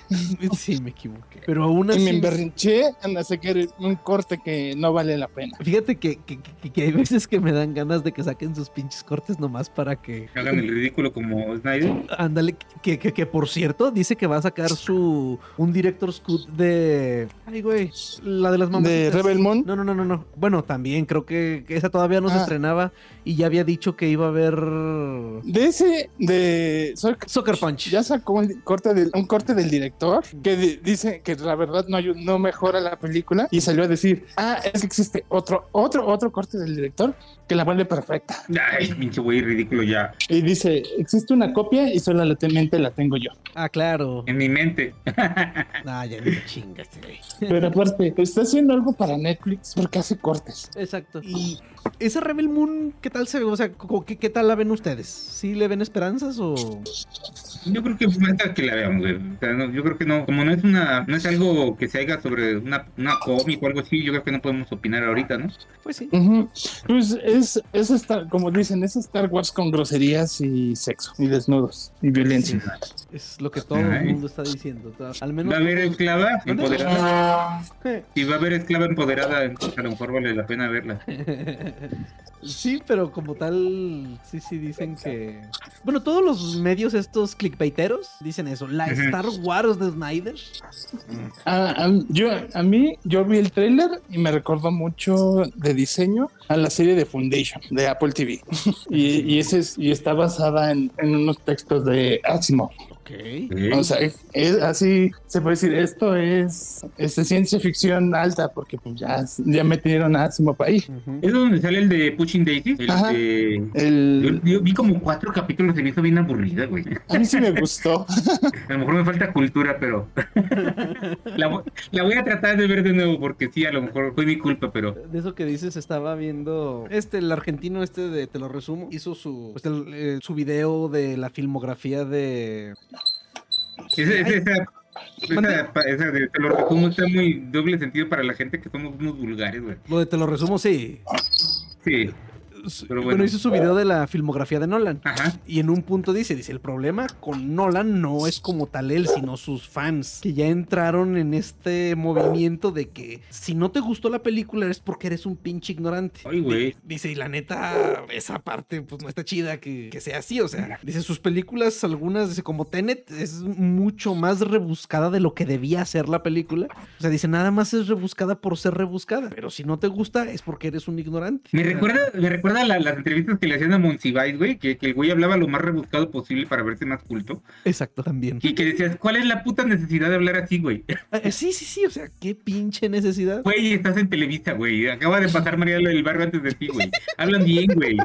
Speaker 1: Sí, me equivoqué. Pero aún
Speaker 3: Y me
Speaker 1: así.
Speaker 3: emberrinché en hacer un corte que no vale la pena.
Speaker 1: Fíjate que, que, que- que hay veces que me dan ganas de que saquen sus pinches cortes nomás para que.
Speaker 2: Hagan el ridículo como Snyder.
Speaker 1: Ándale, que, que, que por cierto dice que va a sacar su. Un director's cut de. Ay, güey. La de las mamás.
Speaker 3: De Rebel Moon.
Speaker 1: No, no, no, no, no. Bueno, también creo que, esa todavía no se
Speaker 3: Ah.
Speaker 1: estrenaba y ya había dicho que iba a haber.
Speaker 3: De ese, de
Speaker 1: Soccer Punch.
Speaker 3: ya sacó un corte, del, un corte del director que di- dice que la verdad no, no mejora la película y salió a decir, ah, es que existe otro, otro, otro corte del director que la vuelve perfecta.
Speaker 2: Ay, pinche güey ridículo ya.
Speaker 3: Y dice, existe una copia y solamente la tengo yo.
Speaker 1: Ah, claro.
Speaker 2: En mi mente.
Speaker 1: Ah, ya me chingas, güey.
Speaker 3: Pero aparte, está haciendo algo para Netflix porque hace cortes.
Speaker 1: Exacto. Y esa Rebel Moon, ¿qué tal se ve? O sea, ¿qué, qué tal la ven ustedes? ¿Sí le ven esperanzas o...?
Speaker 2: Yo creo que falta que la veamos, güey. O sea, no, yo creo que no, como no es una, no es algo que se haga sobre una, una cómic o algo así, yo creo que no podemos opinar ahorita, ¿no?
Speaker 1: Pues sí.
Speaker 3: Ujú. Pues es, es Star, como dicen, es Star Wars con groserías y sexo, y desnudos, y violencia.
Speaker 1: Es lo que todo
Speaker 2: Ay.
Speaker 1: el mundo está diciendo. Al menos...
Speaker 2: Va a haber esclava empoderada. Si va a haber esclava empoderada, a lo mejor vale la pena verla.
Speaker 1: Sí, pero como tal, sí, sí dicen que... Bueno, todos los medios estos clickbaiteros dicen eso. La. Star Wars de Snyder.
Speaker 3: Ah, yo, a mí, yo vi el tráiler y me recordó mucho de diseño a la serie de De Apple TV. y, y, ese es- y está basada en, en unos textos de Asimov. O sea, es, es así, se puede decir, esto es, es de ciencia ficción alta, porque pues ya, ya metieron a Asimov ahí.
Speaker 2: ¿Es donde sale el de Pushing Daisy? El
Speaker 3: Ajá.
Speaker 2: de... Yo,
Speaker 3: El,
Speaker 2: yo vi como cuatro capítulos me hizo bien aburrida, güey.
Speaker 3: a mí sí me gustó.
Speaker 2: A lo mejor me falta cultura, pero la, vo- la voy a tratar de ver de nuevo porque sí, a lo mejor fue mi culpa, pero
Speaker 1: De eso que dices, estaba viendo. Este, el argentino, este de Te lo resumo, hizo su, pues, el, eh, su video de la filmografía de.
Speaker 2: Esa, esa, esa, esa, esa de, te lo resumo está muy doble sentido para la gente que somos unos vulgares, güey.
Speaker 1: Lo de Te lo resumo, sí.
Speaker 2: Sí, Pero
Speaker 1: bueno.
Speaker 2: bueno.
Speaker 1: hizo su video de la filmografía de Nolan.
Speaker 2: ajá.
Speaker 1: Y en un punto dice, dice, el problema con Nolan no es como tal él, sino sus fans, que ya entraron en este movimiento de que si no te gustó la película es porque eres un pinche ignorante.
Speaker 2: Ay, güey.
Speaker 1: Dice, y la neta, esa parte pues no está chida que, que sea así, o sea, dice, sus películas, algunas, dice, como Tenet, es mucho más rebuscada de lo que debía ser la película. O sea, dice, nada más es rebuscada por ser rebuscada, pero si no te gusta es porque eres un ignorante.
Speaker 2: Me recuerda, me recuerda la- las entrevistas que le hacían a Monsiváis, güey, que, que el güey hablaba lo más rebuscado posible para verse más culto.
Speaker 1: Exacto, también.
Speaker 2: Y que decías, ¿cuál es la puta necesidad de hablar así, güey?
Speaker 1: Eh, Sí, sí, sí, o sea, qué pinche necesidad.
Speaker 2: Güey, estás en Televisa, güey. Acaba de pasar María del Barrio antes de ti, güey. Hablan bien, güey.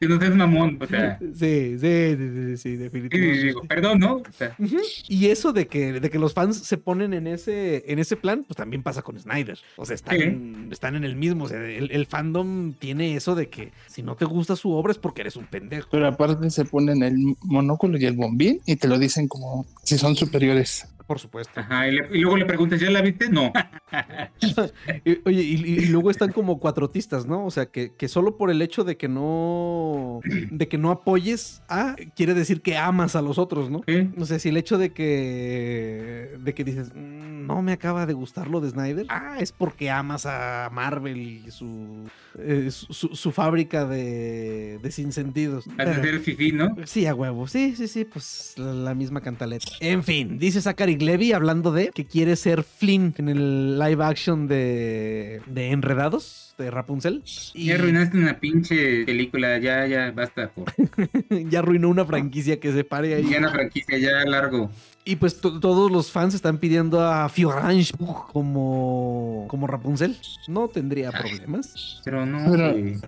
Speaker 2: Que no seas mamón, o sea.
Speaker 1: Sí, sí, sí, sí, sí,
Speaker 2: sí,
Speaker 1: definitivamente.
Speaker 2: digo, perdón, ¿no? O sea,
Speaker 1: Ujú. Y eso de que, de que los fans se ponen en ese, en ese plan, pues también pasa con Snyder. O sea, están, están en el mismo. O sea, el, el fandom tiene eso de que si no te gusta su obra es porque eres un pendejo.
Speaker 3: Pero aparte se ponen el monóculo y el bombín y te lo dicen como si son superiores.
Speaker 1: Por supuesto.
Speaker 2: ajá. Y, le- y luego le preguntas, ¿ya la viste? No.
Speaker 1: Y- Oye, y, luego están como cuatrotistas, ¿no? O sea, que, que solo por el hecho de que no. de que no apoyes a, quiere decir que amas a los otros, ¿no?
Speaker 2: ¿Eh?
Speaker 1: O sea, si el hecho de que. de que dices, "Mm, no me acaba de gustar lo de Snyder, ah, es porque amas a Marvel y su. eh, su, su- su fábrica de, de sinsentidos. Pero-
Speaker 2: ser fifí, ¿no?
Speaker 1: Sí, a huevo. Sí, sí, sí, pues la, la misma cantaleta. En fin, dice Zachary Levy hablando de que quiere ser Flynn en el live action de, de Enredados, de Rapunzel. Y
Speaker 2: Ya arruinaste una pinche película, ya, ya, basta. Por...
Speaker 1: ya arruinó una franquicia que se pare ahí.
Speaker 2: Ya una franquicia, ya largo.
Speaker 1: Y pues to- todos los fans están pidiendo a Fiorange como, como Rapunzel. No tendría problemas.
Speaker 2: Pero no,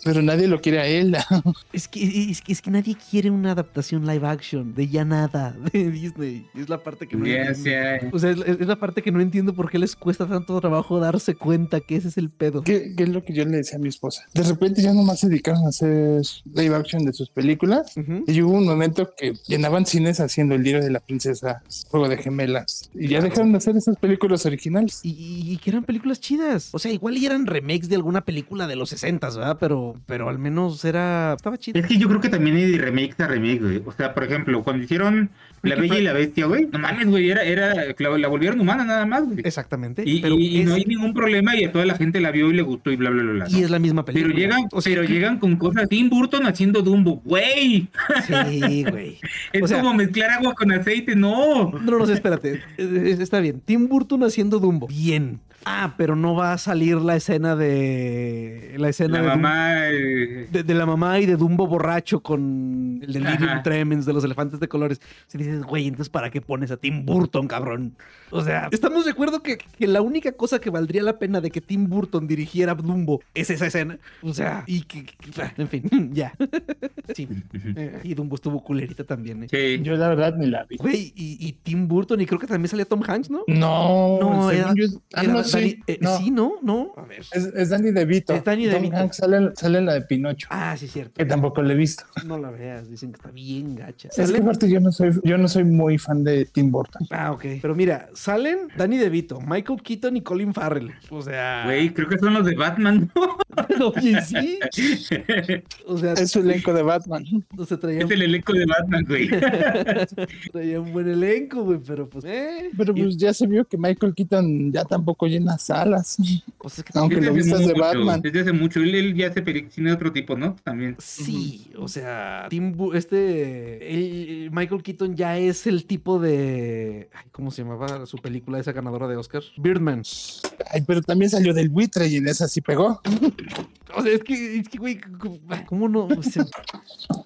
Speaker 3: Pero, nadie lo quiere a él.
Speaker 1: Es que, es, que, es que nadie quiere una adaptación live action de ya nada de Disney. Es la parte que no
Speaker 2: Ya
Speaker 1: entiendo.
Speaker 2: sea.
Speaker 1: O sea, es, es la parte que no entiendo por qué les cuesta tanto trabajo darse cuenta que ese es el pedo.
Speaker 3: ¿Qué, qué es lo que yo le decía a mi esposa? De repente ya nomás se dedicaron a hacer live action de sus películas.
Speaker 1: Ujú.
Speaker 3: Y hubo un momento que llenaban cines haciendo el diario de la princesa, Juego de Gemelas. Y ya dejaron de hacer esas películas originales.
Speaker 1: Y, y que eran películas chidas. O sea, igual y eran remakes de alguna película de los 60, ¿verdad? Pero, pero al menos era. Estaba chido.
Speaker 2: Es que yo creo que también hay de remakes a remake, güey. O sea, por ejemplo, cuando hicieron La Bella y la Bestia, güey. No mames, güey. Era, era, la, la volvieron humana nada más, güey.
Speaker 1: Exactamente.
Speaker 2: Y,
Speaker 1: pero
Speaker 2: y- y no hay ningún problema y a toda la gente la vio y le gustó y bla, bla, bla, bla.
Speaker 1: y es la misma película.
Speaker 2: Pero llegan,
Speaker 1: O sea,
Speaker 2: pero llegan con cosas. Tim Burton haciendo Dumbo, güey.
Speaker 1: Sí, güey.
Speaker 2: Es
Speaker 1: O sea-
Speaker 2: como mezclar agua con aceite, no.
Speaker 1: No, no, sé, espérate. Está bien. Tim Burton haciendo Dumbo. Bien. Ah, pero no va a salir la escena de. La escena
Speaker 2: La
Speaker 1: de,
Speaker 2: mamá. eh,
Speaker 1: de, de la mamá y de Dumbo borracho con el delirium
Speaker 2: Ajá.
Speaker 1: tremens de los elefantes de colores. Si dices, güey, entonces ¿para qué pones a Tim Burton, cabrón? O sea, estamos de acuerdo que, que la única cosa que valdría la pena de que Tim Burton dirigiera Dumbo es esa escena. O sea, y que. que- ah, en fin, ya. sí. Eh, Y Dumbo estuvo culerita también, ¿eh?
Speaker 2: Sí.
Speaker 3: Yo la verdad ni la vi.
Speaker 1: Güey, y, y Tim Burton, y creo que también salía Tom Hanks, ¿no?
Speaker 3: No,
Speaker 1: No, era-
Speaker 3: yo ah,
Speaker 1: Era
Speaker 3: no, sí,
Speaker 1: eh,
Speaker 3: no.
Speaker 1: Sí, ¿no? ¿No? A ver.
Speaker 3: Es, es Danny DeVito.
Speaker 1: Es Danny
Speaker 3: Tom
Speaker 1: DeVito.
Speaker 3: Hanks sale, sale en la de Pinocho.
Speaker 1: Ah, sí, cierto.
Speaker 3: Que tampoco la he visto.
Speaker 1: No la veas, dicen que está bien gacha.
Speaker 3: Es que aparte yo no soy, yo no soy muy fan de Tim Burton.
Speaker 1: Ah, ok. Pero mira, salen Danny DeVito, Michael Keaton y Colin Farrell. O sea.
Speaker 2: Güey, creo que son los de Batman, ¿no?
Speaker 1: Oye, sí. O sea,
Speaker 3: Es su elenco de Batman.
Speaker 1: no se traía,
Speaker 2: Es el elenco de Batman, güey.
Speaker 1: traía un buen elenco, güey, pero pues. Eh.
Speaker 3: Pero
Speaker 1: Y-
Speaker 3: pues ya se vio que Michael Keaton ya tampoco llena salas.
Speaker 1: pues es que
Speaker 3: Aunque lo vistas de Batman.
Speaker 2: Desde hace mucho. Él, él ya hace cine de otro tipo, ¿no? También.
Speaker 1: Sí, o sea, Tim Bu- este el- Michael Keaton ya es el tipo de ay, ¿cómo se llamaba su película esa ganadora de Oscar? Birdman.
Speaker 3: Ay, pero también salió del buitre y en esa sí pegó.
Speaker 1: O sea, es que, es que güey, ¿cómo no? O sea,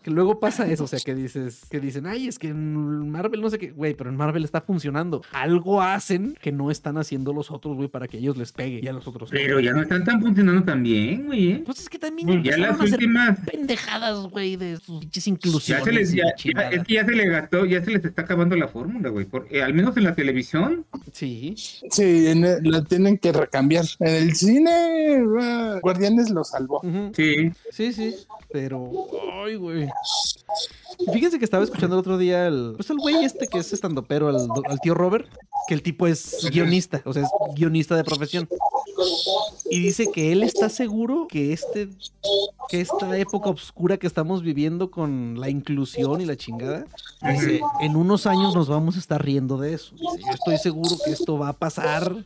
Speaker 1: que luego pasa eso, o sea, que dices, que dicen, ay, es que en Marvel no sé qué, güey, pero en Marvel está funcionando. Algo hacen que no están haciendo los otros, güey, para que ellos les pegue y a los otros. no.
Speaker 2: Pero ya no están tan funcionando tan bien, güey. ¿eh?
Speaker 1: Pues es que también
Speaker 2: Ya
Speaker 1: empezaron
Speaker 2: las
Speaker 1: a hacer
Speaker 2: últimas.
Speaker 1: pendejadas, güey, de sus pinches
Speaker 2: Ya
Speaker 1: inclusiones.
Speaker 2: se les, ya, ya- es que ya se le gastó, ya se les está acabando la fórmula, güey. Eh, al menos en la televisión.
Speaker 1: Sí.
Speaker 3: Sí, en el- la tienen que recambiar. En el cine, ah, Guardianes lo salvó.
Speaker 2: Sí.
Speaker 1: Sí, sí, pero. Ay, güey. Fíjense que estaba escuchando el otro día el. Pues el güey este que es estandopero, al, al tío Robert, que el tipo es guionista, o sea, es guionista de profesión. Y dice que él está seguro que este. Que esta época oscura que estamos viviendo con la inclusión y la chingada. Dice, en unos años nos vamos a estar riendo de eso. Dice, yo estoy seguro que esto va a pasar.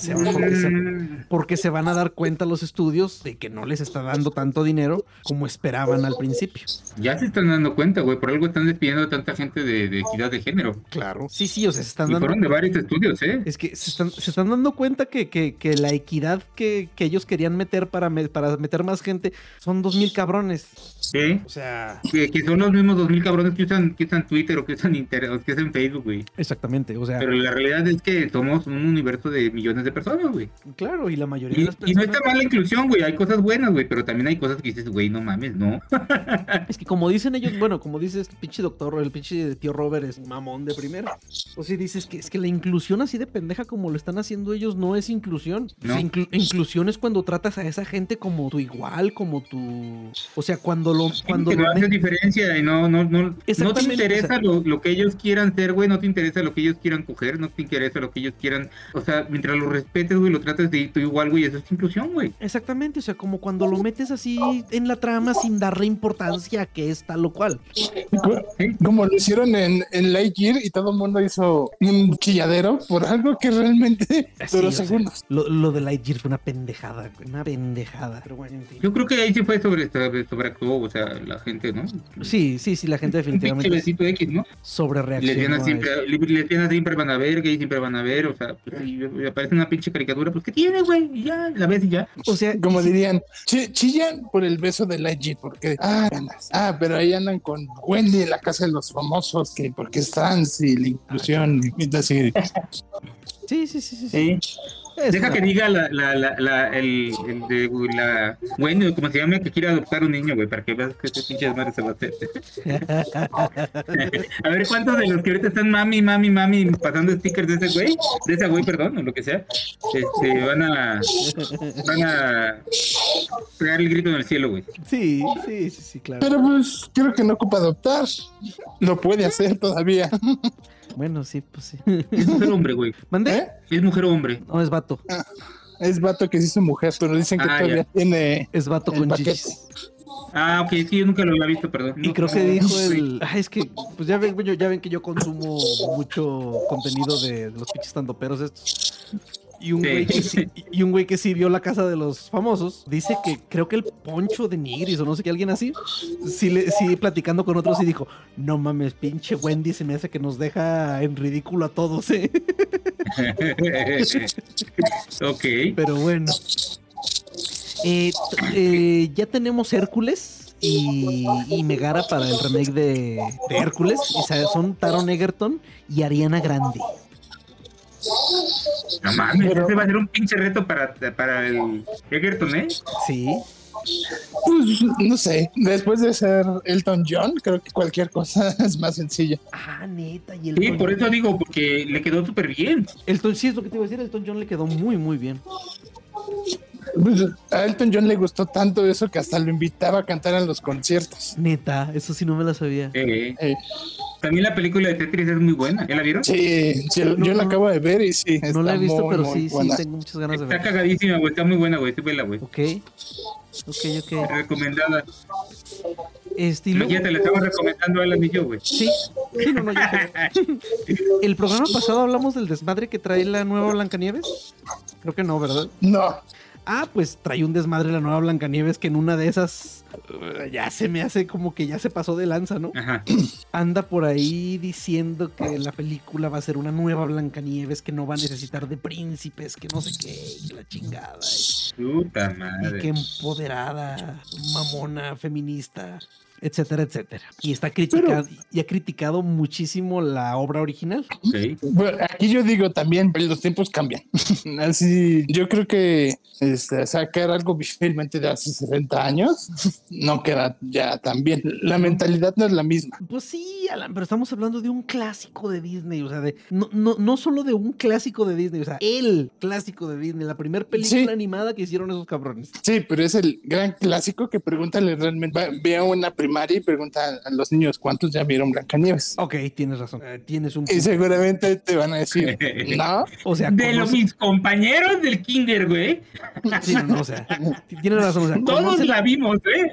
Speaker 1: se va- porque se- porque se van a dar cuenta los estudios de que no les está dando tanto dinero como esperaban al principio.
Speaker 2: Ya se están dando cuenta, güey. Por algo están despidiendo a tanta gente de, de equidad de género.
Speaker 1: Claro. Sí, sí, o sea, se están
Speaker 2: Y
Speaker 1: dando.
Speaker 2: fueron de varios estudios, ¿eh?
Speaker 1: Es que se están, se están dando cuenta que, que- que la equidad que, que ellos querían meter para, me- para meter más gente son dos mil cabrones.
Speaker 2: Sí.
Speaker 1: O sea,
Speaker 2: Que, que son los mismos dos mil cabrones que usan, que usan Twitter o que usan Inter o que usan Facebook, güey.
Speaker 1: exactamente. O sea,
Speaker 2: Pero la realidad es que somos un universo de millones de personas, güey.
Speaker 1: claro, y la mayoría
Speaker 2: Y,
Speaker 1: de las
Speaker 2: y no
Speaker 1: personas.
Speaker 2: está mal la inclusión, güey. Hay cosas buenas, güey. Pero también hay cosas que dices, güey, no mames, no.
Speaker 1: Es que como dicen ellos, bueno, como dice este pinche doctor, el pinche tío Robert es mamón de primera. O sea, dices que es que la inclusión así de pendeja como lo están haciendo ellos no es inclusión. O sea,
Speaker 2: No.
Speaker 1: inclu- inclusión es cuando tratas a esa gente como tu igual, como tu... O sea, cuando lo... Cuando
Speaker 2: que no diferencia y no, no, no, no te interesa
Speaker 1: o sea-
Speaker 2: lo, lo que ellos quieran ser, güey, no te interesa lo que ellos quieran coger, no te interesa lo que ellos quieran, o sea, mientras lo respetes, güey, lo trates de tú igual, güey, eso es inclusión, güey.
Speaker 1: Exactamente, o sea, como cuando lo metes así en la trama sin darle importancia a que es tal o cual.
Speaker 3: Co- Como lo hicieron en, en Lightyear y todo el mundo hizo un chilladero por algo que realmente
Speaker 1: Sí,
Speaker 3: duró
Speaker 1: sea,
Speaker 3: segundos.
Speaker 1: lo, lo de Lightyear fue una pendejada, güey, una pendejada. Pero bueno, en fin.
Speaker 2: Yo creo que ahí sí fue sobre, sobre, sobreactuó, o sea, la gente, ¿no?
Speaker 1: Sí, sí, sí, la gente
Speaker 2: Un pinche
Speaker 1: definitivamente
Speaker 2: besito X, ¿no?
Speaker 1: sobre
Speaker 2: Lesbianas siempre, lesbianas siempre van a ver, gays siempre van a ver, o sea, pues, si aparece una pinche caricatura, pues ¿qué tiene, güey? Y ya, la ves y ya.
Speaker 1: O sea,
Speaker 3: Como dirían, chi- chillan por el beso de Legit, porque, ah, ganas. ah, pero ahí andan con Wendy en la casa de los famosos, que porque es trans y la inclusión, y así.
Speaker 1: Sí, sí, sí, sí. sí. Es
Speaker 2: Deja
Speaker 1: una-
Speaker 2: que diga la, la, la, la, el, el de la, bueno, como se llama, que quiere adoptar un niño, güey, para que veas que este pinche desmadre se va a hacer. A ver cuántos de los que ahorita están mami, mami, mami, pasando stickers de ese güey, de ese güey, perdón, o lo que sea, este, van a, van a pegar el grito en el cielo, güey.
Speaker 1: Sí, sí, sí, sí, claro.
Speaker 3: Pero pues creo que no ocupa adoptar. Lo puede hacer todavía.
Speaker 1: Bueno, sí, pues sí.
Speaker 2: Es mujer o hombre, güey.
Speaker 1: ¿Mandé?
Speaker 3: ¿Eh?
Speaker 2: Es mujer o hombre.
Speaker 1: No, es vato.
Speaker 3: Es vato que se hizo mujer, pero dicen que
Speaker 2: Ah,
Speaker 3: todavía
Speaker 2: ya.
Speaker 3: tiene
Speaker 1: Es vato con chichis.
Speaker 2: Ah, ok, sí, yo nunca lo había visto, perdón.
Speaker 1: Y creo que dijo el. Ay, es que, pues ya ven, ya ven que yo consumo mucho contenido de, de los pinches tandoperos estos. Y un,
Speaker 2: Sí.
Speaker 1: güey que sí, y un güey que sí vio la casa de los famosos dice que creo que el poncho de Nigris o no sé qué, alguien así, sí, le, sí platicando con otros y dijo: No mames, pinche Wendy se me hace que nos deja en ridículo a todos, ¿eh?
Speaker 2: ok.
Speaker 1: Pero bueno. Eh, eh, ya tenemos Hércules y, y Megara para el remake de, de Hércules. Sea, son Taron Egerton y Ariana Grande.
Speaker 2: No mames,
Speaker 3: Pero-
Speaker 2: ese va a ser un pinche reto para, para el Egerton, ¿eh?
Speaker 1: Sí.
Speaker 3: Pues, no sé, después de ser Elton John, creo que cualquier cosa es más sencilla.
Speaker 1: Ah, neta. Y el
Speaker 2: Sí, por eso digo, porque le quedó súper bien.
Speaker 1: Elton, sí, es lo que te iba a decir. Elton John le quedó muy, muy bien.
Speaker 3: Pues, a Elton John le gustó tanto eso que hasta lo invitaba a cantar en los conciertos.
Speaker 1: Neta, eso sí no me la sabía.
Speaker 2: Eh,
Speaker 3: Eh,
Speaker 2: también la película de Tetris es muy buena. ¿Ya la vieron?
Speaker 3: sí, sí, yo
Speaker 1: No,
Speaker 3: la
Speaker 1: no.
Speaker 3: acabo de ver y sí.
Speaker 1: No la he
Speaker 3: está
Speaker 1: visto,
Speaker 3: muy,
Speaker 1: pero
Speaker 3: muy
Speaker 1: sí, sí, tengo muchas ganas de
Speaker 2: Está
Speaker 1: ver.
Speaker 2: cagadísima, güey. Está muy buena, güey. Tú vela, güey.
Speaker 1: Ok. Ok, ok.
Speaker 2: Recomendada. Ya te la estaba recomendando a Alan y yo, güey.
Speaker 1: Sí, sí, no, no, yo sé. El programa pasado hablamos del desmadre que trae la nueva Blancanieves. Creo que no, ¿verdad?
Speaker 3: No,
Speaker 1: Ah, pues trae un desmadre la nueva Blancanieves que en una de esas uh, ya se me hace como que ya se pasó de lanza, ¿no?
Speaker 2: Ajá.
Speaker 1: Anda por ahí diciendo que la película va a ser una nueva Blancanieves que no va a necesitar de príncipes, que no sé qué, que la chingada. y-
Speaker 2: Puta
Speaker 1: Y,
Speaker 2: madre.
Speaker 1: que empoderada, mamona, feminista, etcétera, etcétera. Y está criticado y ha criticado muchísimo la obra original.
Speaker 2: Ok.
Speaker 3: Bueno, aquí yo digo también, los tiempos cambian. Así, yo creo que este, sacar algo visualmente de hace 60 años no queda ya tan bien. La mentalidad no es la misma.
Speaker 1: Pues sí, Alan, pero estamos hablando de un clásico de Disney, o sea, de no, no, no solo de un clásico de Disney, o sea, el clásico de Disney, la primera película
Speaker 3: Sí.
Speaker 1: animada que hicieron esos cabrones.
Speaker 3: Sí, pero es el gran clásico que pregúntale realmente. va- Ve a una primaria y pregunta a los niños cuántos ya vieron Blancanieves.
Speaker 1: Ok, tienes razón, eh, tienes un
Speaker 3: Y seguramente te van a decir, no,
Speaker 1: O sea,
Speaker 2: De los mis compañeros del kinder, güey.
Speaker 1: sí, no, o sea, tienes razón, o sea,
Speaker 2: Todos
Speaker 1: conocen,
Speaker 2: la vimos, ¿eh?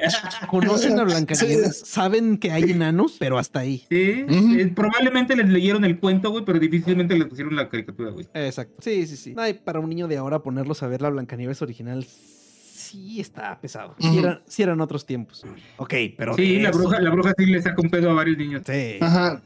Speaker 1: conocen a Blancanieves, saben que hay enanos, pero hasta ahí.
Speaker 2: Sí, eh, probablemente les leyeron el cuento, güey, pero difícilmente les pusieron la caricatura, güey.
Speaker 1: Exacto. Sí, sí, sí. Ay, para un niño de ahora ponerlos a ver la Blancanieves original sí está pesado. Sí,
Speaker 3: Ujú.
Speaker 1: eran, sí eran otros tiempos. Ok, pero
Speaker 2: Sí, la bruja, la bruja sí le saca un pedo a varios niños.
Speaker 1: Sí.
Speaker 3: Ajá.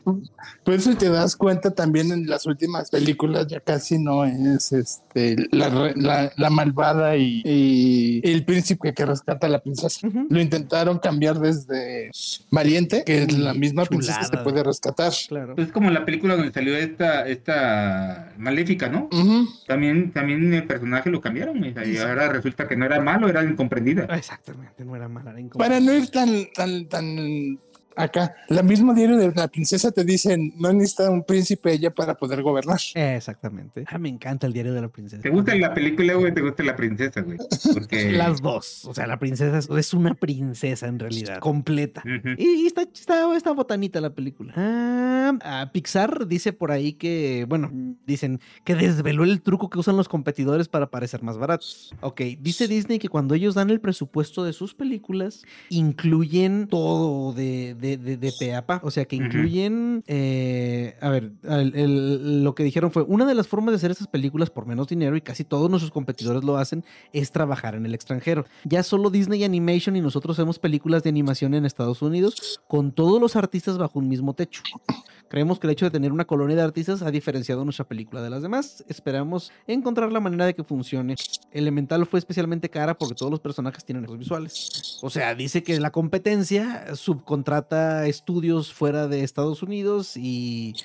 Speaker 3: Por eso te das cuenta también en las últimas películas ya casi no es este la, la, la malvada y, y el príncipe que rescata a la princesa.
Speaker 1: Ujú.
Speaker 3: Lo intentaron cambiar desde Valiente, que es la misma princesa
Speaker 1: Chulada.
Speaker 3: que puede rescatar.
Speaker 1: Claro.
Speaker 2: Es como la película donde salió esta, esta maléfica, ¿no?
Speaker 3: Ujú.
Speaker 2: También, también el personaje lo cambiaron. Y ahora resulta que no era malo, era incomprendida.
Speaker 1: Exactamente, no era mala. Era incómoda.
Speaker 3: Para no ir tan, tan, tan acá, la misma diario de la princesa te dicen no necesita un príncipe ella para poder gobernar.
Speaker 1: Exactamente. Ah, me encanta el diario de la princesa.
Speaker 2: ¿Te gusta la película, güey? ¿Te gusta la princesa, güey? Porque...
Speaker 1: Las dos. O sea, la princesa es, es una princesa en realidad, completa. Y, y está, está, está botanita la película. Ah, ah, Pixar dice por ahí que, bueno, dicen que desveló el truco que usan los competidores para parecer más baratos. Ok, dice Disney que cuando ellos dan el presupuesto de sus películas, incluyen todo de, de, de, de pe a pa. O sea, que incluyen, eh, a ver, el- el- lo que dijeron fue, una de las formas de hacer estas películas por menos dinero, y casi todos nuestros competidores lo hacen, es trabajar en el extranjero. Ya solo Disney Animation y nosotros hacemos películas de animación en Estados Unidos con todos los artistas bajo un mismo techo. Creemos que el hecho de tener una colonia de artistas ha diferenciado nuestra película de las demás. Esperamos encontrar la manera de que funcione. Elemental fue especialmente cara porque todos los personajes tienen efectos visuales. O sea, dice que la competencia subcontrata estudios fuera de Estados Unidos y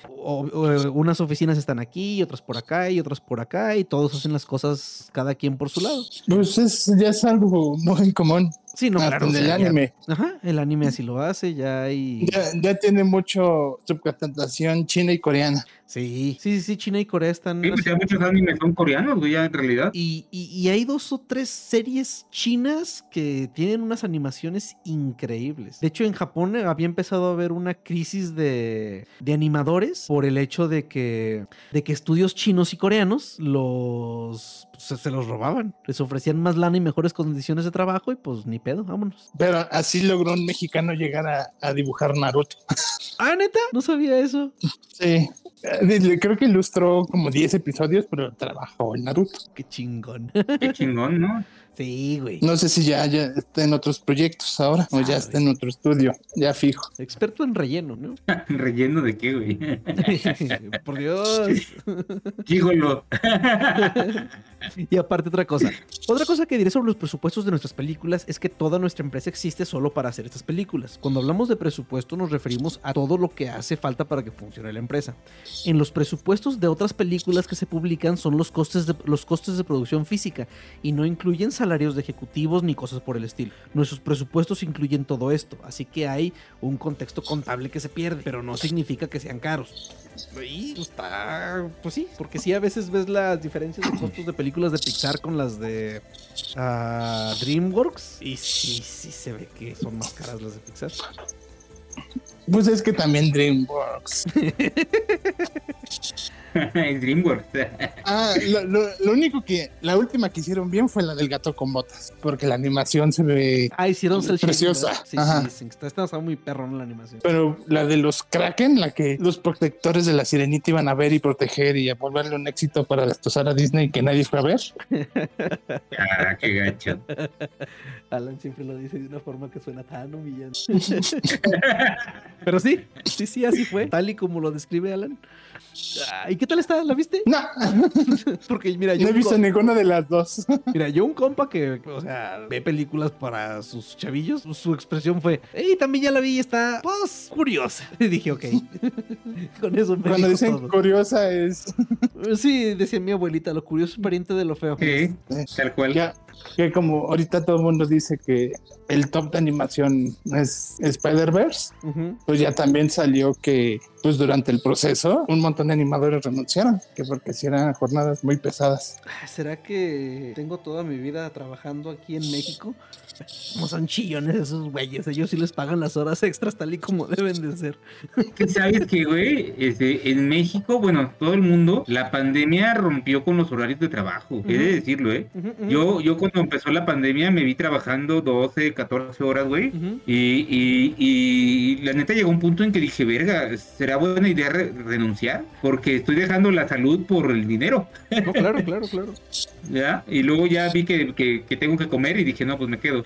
Speaker 1: unas oficinas están aquí, y otras por acá y otras por acá y todos hacen las cosas cada quien por su lado.
Speaker 3: Pues es, ya es algo muy común.
Speaker 1: Sí, no,
Speaker 3: hasta
Speaker 1: claro.
Speaker 3: en
Speaker 1: o
Speaker 3: el
Speaker 1: ya-
Speaker 3: anime.
Speaker 1: ajá, el anime así lo hace, ya hay...
Speaker 3: Ya, ya tiene mucho subcontratación china y coreana.
Speaker 1: Sí, sí, sí, sí, China y Corea están...
Speaker 2: Sí, pues ya muchos animes son coreanos, güey, ya en realidad.
Speaker 1: Y, y- y hay dos o tres series chinas que tienen unas animaciones increíbles. De hecho, en Japón había empezado a haber una crisis de, de animadores por el hecho de que, de que estudios chinos y coreanos los se, se los robaban. Les ofrecían más lana y mejores condiciones de trabajo y pues ni pedo, vámonos.
Speaker 3: Pero así logró un mexicano llegar a, a dibujar Naruto.
Speaker 1: Ah, neta, no sabía eso.
Speaker 3: Sí. Eh, Creo que ilustró como 10 episodios, pero trabajó en Naruto.
Speaker 1: Qué chingón.
Speaker 2: Qué chingón, ¿no?
Speaker 1: Sí, güey.
Speaker 3: No sé si ya, ya está en otros proyectos ahora o ya
Speaker 1: Sabe.
Speaker 3: está en otro estudio, ya fijo.
Speaker 1: Experto en relleno, ¿no?
Speaker 2: ¿Relleno de qué, güey?
Speaker 1: Por Dios.
Speaker 2: Gigolo.
Speaker 1: Y aparte otra cosa. Otra cosa que diré sobre los presupuestos de nuestras películas es que toda nuestra empresa existe solo para hacer estas películas. Cuando hablamos de presupuesto nos referimos a todo lo que hace falta para que funcione la empresa. En los presupuestos de otras películas que se publican son los costes de, los costes de producción física y no incluyen salarios de ejecutivos ni cosas por el estilo. Nuestros presupuestos incluyen todo esto, así que hay un contexto contable que se pierde, pero no significa que sean caros. Y pues, está, pues sí, porque sí a veces ves las diferencias de costos de películas de Pixar con las de ah, DreamWorks y sí, sí se ve que son más caras las de Pixar.
Speaker 3: Pues es que también DreamWorks.
Speaker 2: Es DreamWorks.
Speaker 3: Ah, lo, lo- lo único que, la última que hicieron bien fue la del gato con botas, porque la animación se ve,
Speaker 1: Ah, hicieron shading,
Speaker 3: Preciosa.
Speaker 1: Sí,
Speaker 3: Ajá.
Speaker 1: sí, está, está muy perro en la animación.
Speaker 3: pero la de los Kraken, la que los protectores de la sirenita iban a ver y proteger y a volverle un éxito para destrozar a Disney que nadie fue a ver.
Speaker 2: Ah, qué gacho.
Speaker 1: Alan siempre lo dice de una forma que suena tan humillante. Pero sí, sí, sí, así fue, tal y como lo describe Alan. ¿Y qué tal está? ¿La viste?
Speaker 3: No,
Speaker 1: Porque mira, yo
Speaker 3: no he visto ninguna de las dos.
Speaker 1: Mira, yo un compa que, o sea, ve películas para sus chavillos, su expresión fue, hey, también ya la vi y está, pues, curiosa. Y dije, ok. Con eso me
Speaker 3: Cuando dicen
Speaker 1: todo.
Speaker 3: curiosa es
Speaker 1: Sí, decía mi abuelita, lo curioso es pariente de lo feo.
Speaker 2: Sí, tal cual.
Speaker 3: ya que como ahorita todo el mundo dice que el top de animación es Spider-Verse,
Speaker 1: Ujú.
Speaker 3: pues ya también salió que pues durante el proceso un montón de animadores renunciaron, que porque si eran jornadas muy pesadas.
Speaker 1: Ah, ¿Será que tengo toda mi vida trabajando aquí en México? Como son chillones esos güeyes, ellos sí les pagan las horas extras tal y como deben de ser.
Speaker 2: Que sabes que, güey, este, en México, bueno, todo el mundo, la pandemia rompió con los horarios de trabajo. He de decirlo, ¿eh?
Speaker 1: Ujú, ujú.
Speaker 2: Yo, yo cuando empezó la pandemia me vi trabajando 12, 14 horas, güey. Y, y, y la neta llegó un punto en que dije, verga, ¿será buena idea re- renunciar? Porque estoy dejando la salud por el dinero,
Speaker 1: No, claro, claro, claro.
Speaker 2: ¿ya? Y luego ya vi que, que, que tengo que comer y dije, no, pues me quedo.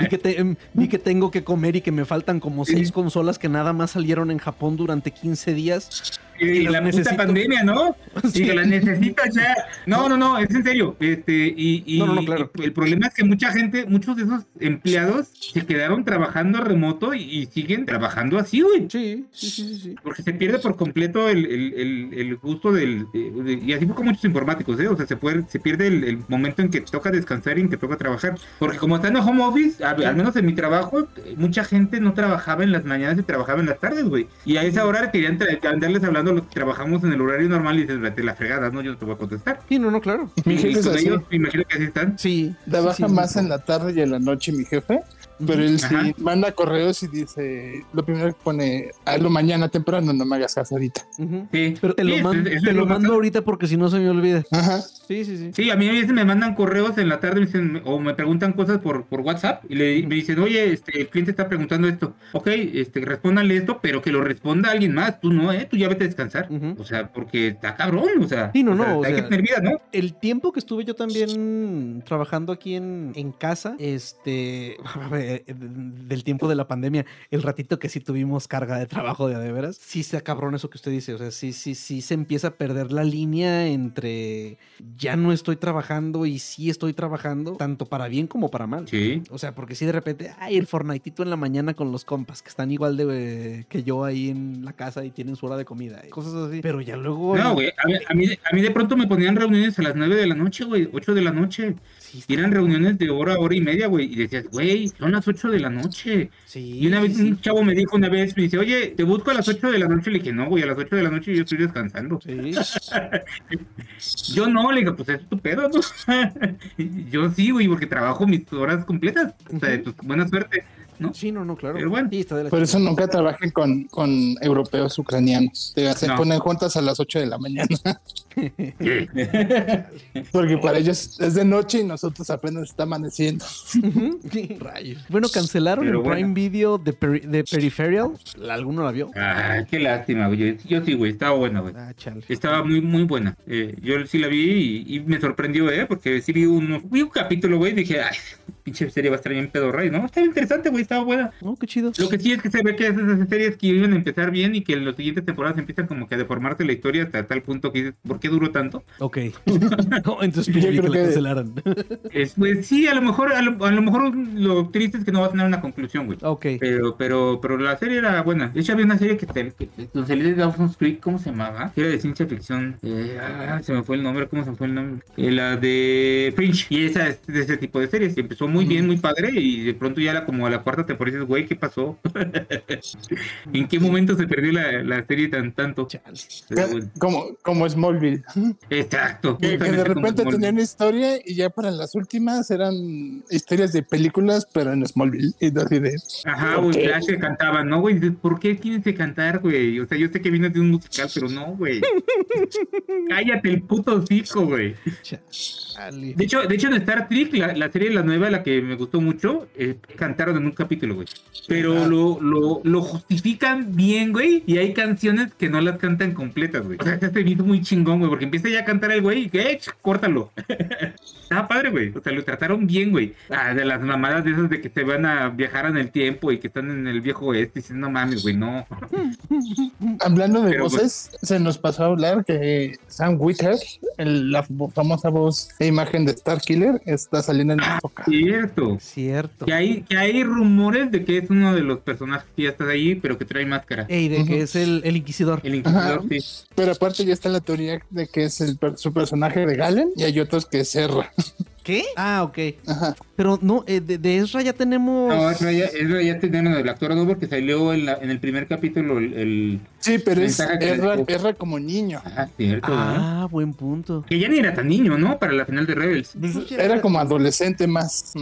Speaker 1: Vi que, te- em, vi que tengo que comer y que me faltan como
Speaker 2: Sí.
Speaker 1: seis consolas que nada más salieron en Japón durante 15 días.
Speaker 2: Y, la puta pandemia, ¿no?
Speaker 1: Sí.
Speaker 2: Y que la necesito ya. No, no, no, es en serio. Este, y, y-
Speaker 1: No, no, claro.
Speaker 2: y el problema es que mucha gente, muchos de esos empleados se quedaron trabajando remoto y, siguen trabajando así, güey.
Speaker 1: Sí, sí, sí, sí. sí.
Speaker 2: Porque se pierde por completo el, el, el, el gusto del... de- de- y así fue con muchos informáticos, ¿eh? O sea, se, puede, se pierde el, momento en que toca descansar y en que toca trabajar. Porque como están en home office, a- al menos en mi trabajo, eh, mucha gente no trabajaba en las mañanas y trabajaba en las tardes, güey. Y a esa hora querían andarles hablando los que trabajamos en el horario normal y dices, vete la fregada, ¿no? Yo no te voy a contestar.
Speaker 1: Sí, no, no, claro.
Speaker 3: Mi jefe es así.
Speaker 2: ellos, me imagino que así están.
Speaker 1: Sí.
Speaker 3: Trabaja
Speaker 1: sí, sí,
Speaker 3: más
Speaker 1: sí.
Speaker 3: en la tarde y en la noche mi jefe, pero él
Speaker 2: Ajá.
Speaker 3: sí manda correos y dice, lo primero que pone, hazlo mañana temprano, no me hagas caso ahorita.
Speaker 2: Sí.
Speaker 1: Pero te lo,
Speaker 2: Sí,
Speaker 1: man-
Speaker 2: eso- eso
Speaker 1: te lo mando ahorita porque si no se me olvida.
Speaker 3: Ajá.
Speaker 1: Sí, sí, sí.
Speaker 2: Sí, a mí a veces me mandan correos en la tarde me dicen- o me preguntan cosas por, por WhatsApp y le, me dicen, oye, este, el cliente está preguntando esto. Ok, este, respóndale esto, pero que lo responda alguien más. Tú no, ¿eh? Tú ya vete a descansar. O sea, porque está cabrón, o sea.
Speaker 1: Sí, no,
Speaker 2: o sea,
Speaker 1: no, o
Speaker 2: hay
Speaker 1: sea-
Speaker 2: que tener vida, ¿no?
Speaker 1: El tiempo que estuve yo también trabajando aquí en, en casa, este, del tiempo de la pandemia, el ratito que sí tuvimos carga de trabajo de de veras, sí está cabrón eso que usted dice, o sea, sí, sí, sí se empieza a perder la línea entre ya no estoy trabajando y sí estoy trabajando, tanto para bien como para mal.
Speaker 2: Sí.
Speaker 1: O sea, porque si de repente, ay, el Fortniteito en la mañana con los compas, que están igual de eh, que yo ahí en la casa y tienen su hora de comida, y cosas así. Pero ya luego...
Speaker 2: No, güey, a mí, a, mí, a mí de pronto me ponían reuniones a las 9 de la noche, güey, 8 de la noche.
Speaker 1: Sí,
Speaker 2: Y eran reuniones de hora, hora y media, güey. Y decías, güey, son las 8 de la noche.
Speaker 1: sí,
Speaker 2: Y una vez
Speaker 1: sí,
Speaker 2: un chavo me dijo una vez, me dice, oye, te busco a las 8 de la noche. Le dije, no, güey, a las 8 de la noche yo estoy descansando.
Speaker 1: sí.
Speaker 2: Yo no, le digo, pues es tu pedo, ¿no? yo sí, güey, porque trabajo mis horas completas. O sea,
Speaker 1: Ujú.
Speaker 2: pues buena suerte, ¿no?
Speaker 1: Sí, no, no, claro.
Speaker 2: Pero bueno.
Speaker 1: Sí,
Speaker 3: Por eso nunca trabajen con, con europeos ucranianos. Te- Se
Speaker 2: No.
Speaker 3: ponen juntas a las 8 de la mañana. Porque para ellos es de noche y nosotros apenas está amaneciendo.
Speaker 1: Rayos. Bueno, cancelaron
Speaker 2: Pero
Speaker 1: el Prime
Speaker 2: bueno.
Speaker 1: Video de, Peri- de Peripheral. ¿Alguno la vio?
Speaker 2: Ay, qué lástima, güey. Yo, sí, güey, estaba buena, güey.
Speaker 1: Ah, chale.
Speaker 2: Estaba muy, muy buena. Eh, yo sí la vi y, y me sorprendió, ¿eh? Porque sí vi, un capítulo, güey, y dije, ay, pinche serie va a estar bien pedorra. No, estaba interesante, güey, estaba buena.
Speaker 1: Oh, qué chido.
Speaker 2: Lo que sí es que se ve que esas esas series que iban a empezar bien y que en las siguientes temporadas empiezan como que a deformarse la historia hasta tal punto que dices, ¿por qué duró tanto?
Speaker 1: Ok. No, entonces
Speaker 3: Yo
Speaker 1: tú que la cancelaron.
Speaker 2: Es, pues sí, a lo mejor, a lo, a lo mejor lo triste es que no va a tener una conclusión, güey.
Speaker 1: ok.
Speaker 2: Pero, pero, pero la serie era buena. De hecho, había una serie que, te, que, de Dawson's Creek, ¿cómo se llamaba? Que era de ciencia ficción. Eh, ah, se me fue el nombre, ¿cómo se me fue el nombre? Eh, la de Fringe. Y esa es de ese tipo de series. Empezó muy bien, muy padre. Y de pronto ya era como a la cuarta temporada. dices, güey, ¿qué pasó? ¿En qué momento se perdió la, la serie tan tanto? Bueno,
Speaker 3: Como, como Smallville.
Speaker 2: Exacto.
Speaker 3: Que, que de repente tenían una historia y ya para las últimas eran historias de películas, pero en Smallville. Y así de,
Speaker 2: Ajá, güey,
Speaker 3: Ok.
Speaker 2: Flash que cantaban, ¿no, güey? Dices, ¿por qué tienes que cantar, güey? O sea, yo sé que vienes de un musical, pero no, güey. Cállate el puto hocico, güey. De hecho, de hecho, en Star Trek, la, la serie la nueva, la que me gustó mucho, eh, cantaron en un capítulo, güey. Pero
Speaker 3: Ah.
Speaker 2: lo, lo, lo justifican bien, güey, y hay canciones que no las cantan completas, güey. O sea, se hace visto muy chingón, güey, porque empieza ya a cantar el güey y que, "Eh, córtalo. Estaba padre, güey. O sea, lo trataron bien, güey. Ah, de las mamadas de esas de que se van a viajar en el tiempo y que están en el viejo oeste. Dices, no mames, güey, no.
Speaker 3: Hablando de
Speaker 2: Pero,
Speaker 3: voces, se nos pasó a hablar que Sam Witwer, el- la famosa voz e imagen de Starkiller, está saliendo en
Speaker 2: Ah,
Speaker 3: época.
Speaker 2: Cierto.
Speaker 1: Cierto.
Speaker 2: Que hay, que hay rumores de que es uno de los personajes que ya está ahí, pero que trae máscara.
Speaker 1: Ey, de que es el, el inquisidor.
Speaker 2: El Inquisidor,
Speaker 3: Ajá.
Speaker 2: sí.
Speaker 3: Pero aparte ya está la teoría de que es el, per- su personaje de Galen y hay otros que es Serra.
Speaker 1: ¿Qué? Ah, ok.
Speaker 3: Ajá.
Speaker 1: Pero no, eh, de, de Ezra ya tenemos.
Speaker 2: No, Ezra ya, Ezra ya tenían el actor nuevo porque salió en, la- en el primer capítulo el... el-
Speaker 3: Sí, pero es
Speaker 2: que-
Speaker 3: Erra como niño.
Speaker 2: Ah, cierto, ¿no?
Speaker 1: Ah, buen punto.
Speaker 2: Que ya ni era tan niño, ¿no? Para la final de Rebels.
Speaker 3: Pues, era como adolescente más.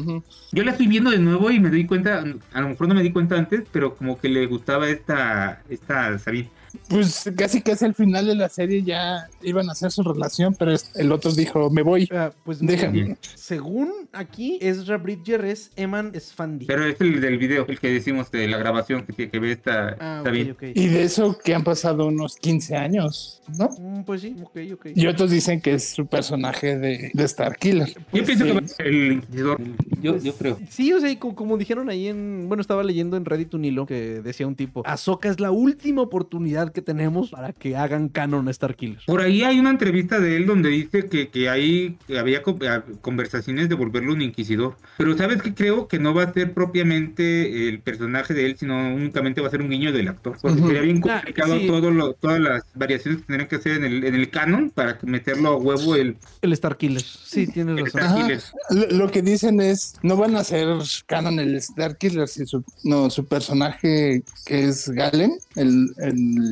Speaker 2: Yo la estoy viendo de nuevo y me doy cuenta, a lo mejor no me di cuenta antes, pero como que le gustaba esta, esta Sabine.
Speaker 3: Pues casi casi al final de la serie ya iban a hacer su relación, pero es- el otro dijo, me voy.
Speaker 1: Ah, pues
Speaker 3: Déjame.
Speaker 1: mira, según aquí, Ezra Bridger es Eman Sfandi.
Speaker 2: Pero es el del video, el que decimos de la grabación que, tiene que ve esta
Speaker 1: ah,
Speaker 2: Sabine.
Speaker 1: ok.
Speaker 3: Y de eso que han pasado unos 15 años, ¿no?
Speaker 1: Mm, pues sí, ok, ok.
Speaker 3: Y otros dicen que es su personaje de, de Starkiller.
Speaker 2: Yo pienso
Speaker 3: sí.
Speaker 2: que va a ser el Inquisidor. Yo, yo creo.
Speaker 1: Sí, o sea, y co- como, dijeron ahí en. Bueno, estaba leyendo en Reddit un hilo que decía un tipo: Ahsoka es la última oportunidad que tenemos para que hagan canon a Starkiller.
Speaker 2: Por ahí hay una entrevista de él donde dice que, que hay, que había co- a- conversaciones de volverlo un inquisidor. Pero sabes que creo que no va a ser propiamente el personaje de él, sino únicamente va a ser un guiño del actor. Porque sería bien
Speaker 1: Ah,
Speaker 2: complicado
Speaker 1: sí.
Speaker 2: todo lo- todas las variaciones que tendrían que hacer en el, en el canon para meterlo a huevo el,
Speaker 1: El Starkiller. Sí, tienes
Speaker 2: el
Speaker 1: razón.
Speaker 2: Starkiller.
Speaker 3: Lo, lo que dicen es, no van a hacer canon el Starkiller, si su, no, su personaje que es Galen, el, el,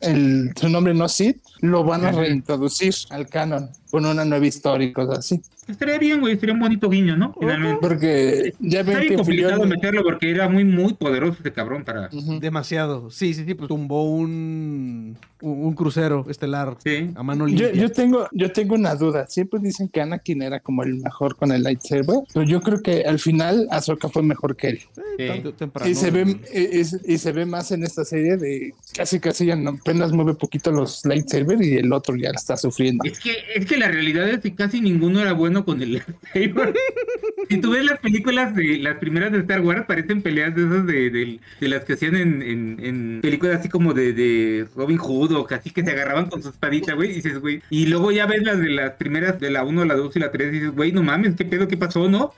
Speaker 3: el- su nombre no Sid, lo van a reintroducir al canon con una nueva historia y cosas así.
Speaker 2: estaría bien, güey, sería un bonito guiño, ¿no? Finalmente.
Speaker 3: Porque ya ven que
Speaker 2: complicado
Speaker 3: Filoni-
Speaker 2: meterlo porque era muy, muy poderoso ese cabrón para...
Speaker 3: Ujú.
Speaker 1: Demasiado. Sí, sí, sí, pues tumbó un, un, un crucero estelar
Speaker 2: Sí.
Speaker 1: a mano
Speaker 3: Yo,
Speaker 1: limpia.
Speaker 3: yo tengo, yo tengo una duda. Siempre dicen que Anakin era como el mejor con el lightsaber, pero yo creo que al final Ahsoka fue mejor que él.
Speaker 1: Temprano.
Speaker 3: Y se ve, y, y- y se ve más en esta serie de casi casi ya no- apenas mueve poquito los lightsaber y el otro ya está sufriendo.
Speaker 2: Es que, es que la realidad es que casi ninguno era bueno con el lightsaber. si tú ves las películas de las primeras de Star Wars, parecen peleas de esas de, de- de las que hacían en, en- en películas así como de, de Robin Hood o casi que se agarraban con su espadita, güey, y dices, güey. Y luego ya ves las de las primeras, de la 1, la 2 y la 3, y dices, güey, no mames, ¿qué pedo, qué pasó, no?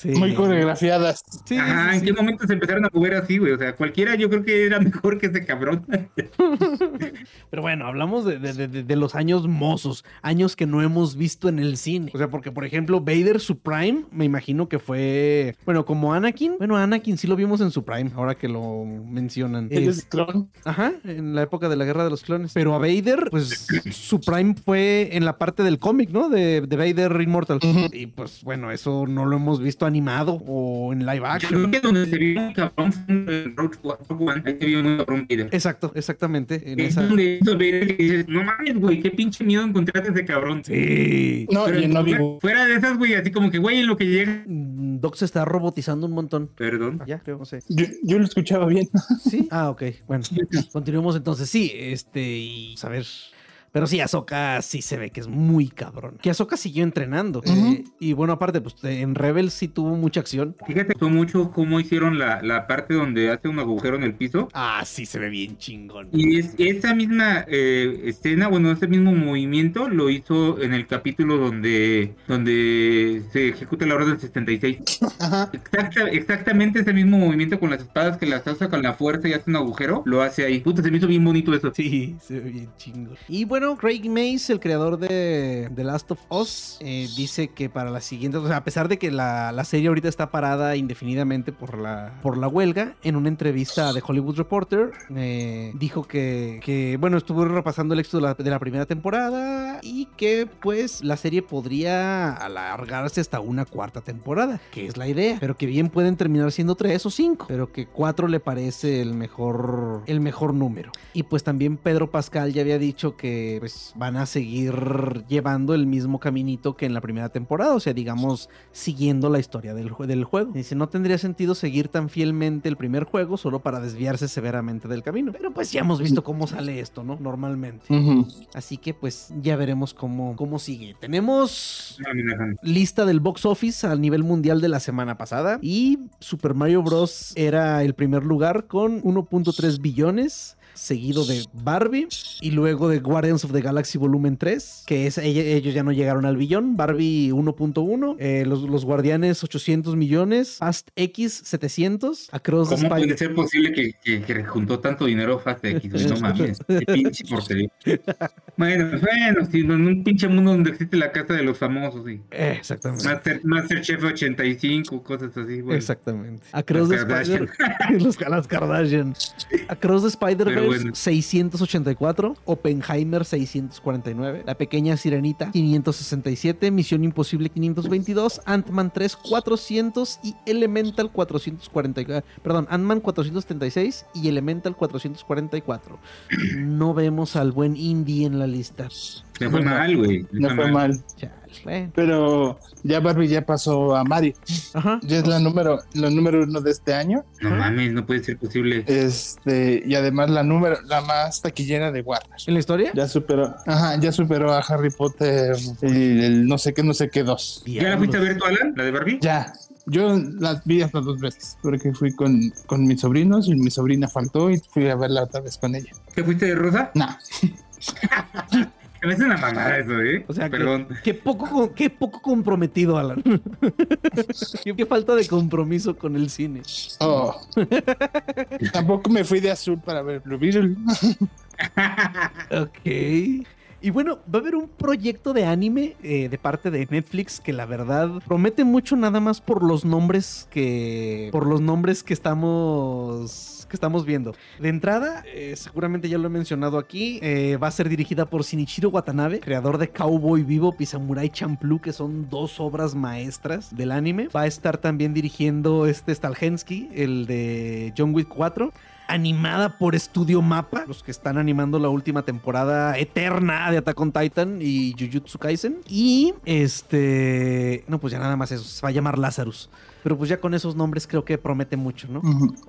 Speaker 1: Sí.
Speaker 3: Muy coreografiadas.
Speaker 1: Sí,
Speaker 2: Ajá,
Speaker 1: sí,
Speaker 2: ¿en
Speaker 1: sí.
Speaker 2: qué momento se empezaron a mover así, güey? O sea, cualquiera yo creo que era mejor que ese cabrón.
Speaker 1: Pero bueno, hablamos de, de- de- de los años mozos, años que no hemos visto en el cine. O sea, porque por ejemplo, Vader su prime, me imagino que fue, bueno, como Anakin. Bueno, Anakin sí lo vimos en su prime, ahora que lo mencionan.
Speaker 3: Él
Speaker 1: Es-
Speaker 3: es clon.
Speaker 1: Ajá, en la época de la Guerra de los Clones. Pero a Vader, pues su prime fue en la parte del cómic, ¿no? De, de Vader Immortal. Y pues bueno, eso no lo hemos visto animado o en live
Speaker 2: Yo
Speaker 1: action.
Speaker 2: creo que donde se vio un cabrón fue en Rogue One, ahí se vio un cabrón Vader.
Speaker 1: Exacto, exactamente. En
Speaker 2: Es
Speaker 1: esa...
Speaker 2: donde hizo Vader que dices, no mames, güey, qué pinche miedo encontraste a ese cabrón.
Speaker 1: Sí.
Speaker 3: No,
Speaker 2: Pero
Speaker 3: y en
Speaker 2: fuera,
Speaker 3: Obi-Wan.
Speaker 2: fuera de esas, güey, así como que, güey, en lo que llega.
Speaker 1: Mm, Doc se está robotizando un montón.
Speaker 2: Perdón.
Speaker 1: Ya, creo, no sé.
Speaker 3: Yo, yo lo escuchaba bien.
Speaker 1: Sí. Ah, ok. Bueno, continuemos entonces. Sí, este, y a ver. Pero sí, Ahsoka sí se ve que es muy cabrón. Que Ahsoka siguió entrenando. Eh, y bueno, aparte, pues en Rebels sí tuvo mucha acción.
Speaker 2: Fíjate, gustó mucho cómo hicieron la, la parte donde hace un agujero en el piso.
Speaker 1: Ah, sí se ve bien chingón.
Speaker 2: Y es, esa misma eh, escena, bueno, ese mismo movimiento lo hizo en el capítulo donde, donde se ejecuta la orden 76.
Speaker 3: Ajá.
Speaker 2: Exacta- exactamente ese mismo movimiento con las espadas que las usa con la fuerza y hace un agujero, lo hace ahí. Puta, se me hizo bien bonito eso.
Speaker 1: Sí, se ve bien chingón. Y bueno, Craig Mace, el creador de The Last of Us, eh, dice que para la siguiente, a pesar de que la, la serie ahorita está parada indefinidamente por la, por la huelga, en una entrevista de Hollywood Reporter, eh, dijo que, que, bueno, estuvo repasando el éxito de la, de la primera temporada y que pues la serie podría alargarse hasta una cuarta temporada, que es la idea, pero que bien pueden terminar siendo tres o cinco, pero que cuatro le parece el mejor, el mejor número. Y pues también Pedro Pascal ya había dicho que pues van a seguir llevando el mismo caminito que en la primera temporada, o sea, digamos, siguiendo la historia del, jue- del juego. Dice, no tendría sentido seguir tan fielmente el primer juego solo para desviarse severamente del camino. Pero pues ya hemos visto cómo sale esto, ¿no? Normalmente. Así que pues ya veremos cómo, cómo sigue. Tenemos lista del box office a nivel mundial de la semana pasada y Super Mario Bros. era el primer lugar con 1.3 billones. Seguido de Barbie y luego de Guardians of the Galaxy Volumen 3, que es ellos ya no llegaron al billón. Barbie 1.1, eh, los, los Guardianes 800 millones, Fast X 700, Across
Speaker 2: ¿Cómo puede ser posible que, que, que juntó tanto dinero Fast X? No mames. Qué pinche porquería. Bueno, bueno, sí, en un pinche mundo donde existe la casa de los famosos y
Speaker 1: Eh, exactamente.
Speaker 2: Master, Masterchef 85, cosas así, güey.
Speaker 1: Exactamente. Across the Spider los las Kardashian. Across the Spider-Verse
Speaker 2: bueno.
Speaker 1: 684, Oppenheimer 649, La Pequeña Sirenita 567, Misión Imposible 522, Ant-Man 3 400 y Elemental 444. Perdón, Ant-Man 476 y Elemental 444. No vemos al buen Indie en la lista.
Speaker 2: Le fue mal, güey. le
Speaker 3: No fue mal.
Speaker 1: Chale.
Speaker 3: Pero ya Barbie ya pasó a Mari.
Speaker 1: Ajá.
Speaker 3: Ya es la número, la número uno de este año.
Speaker 2: No mames, no puede ser posible.
Speaker 3: Este, y además la número, la más taquillera de Warner.
Speaker 1: ¿En la historia?
Speaker 3: Ya superó, ajá, ya superó a Harry Potter y el no sé qué, no sé qué dos.
Speaker 2: ¿Ya la fuiste a ver tú, Alan? ¿La de Barbie?
Speaker 3: Ya. Yo las vi hasta dos veces, porque fui con, con mis sobrinos y mi sobrina faltó y fui a verla otra vez con ella.
Speaker 2: ¿Te fuiste de rosa?
Speaker 3: No,
Speaker 2: A veces una mamada eso, ¿eh?
Speaker 1: O sea, que-
Speaker 2: Perdón.
Speaker 1: Qué poco, qué poco comprometido, Alan. qué, qué falta de compromiso con el cine.
Speaker 3: oh. tampoco me fui de azul para ver Blue Beetle.
Speaker 1: Ok. Y bueno, va a haber un proyecto de anime eh, de parte de Netflix que la verdad promete mucho nada más por los nombres que. por los nombres que estamos que estamos viendo. De entrada, eh, seguramente ya lo he mencionado aquí, eh, va a ser dirigida por Shinichiro Watanabe, creador de Cowboy Vivo y Samurai Champloo, que son dos obras maestras del anime. Va a estar también dirigiendo este Stalhensky, el de John Wick 4 animada por Studio Mapa, los que están animando la última temporada eterna de Attack on Titan y Jujutsu Kaisen. Y este, no, pues ya nada más eso, se va a llamar Lazarus. Pero pues ya con esos nombres creo que promete mucho, ¿no?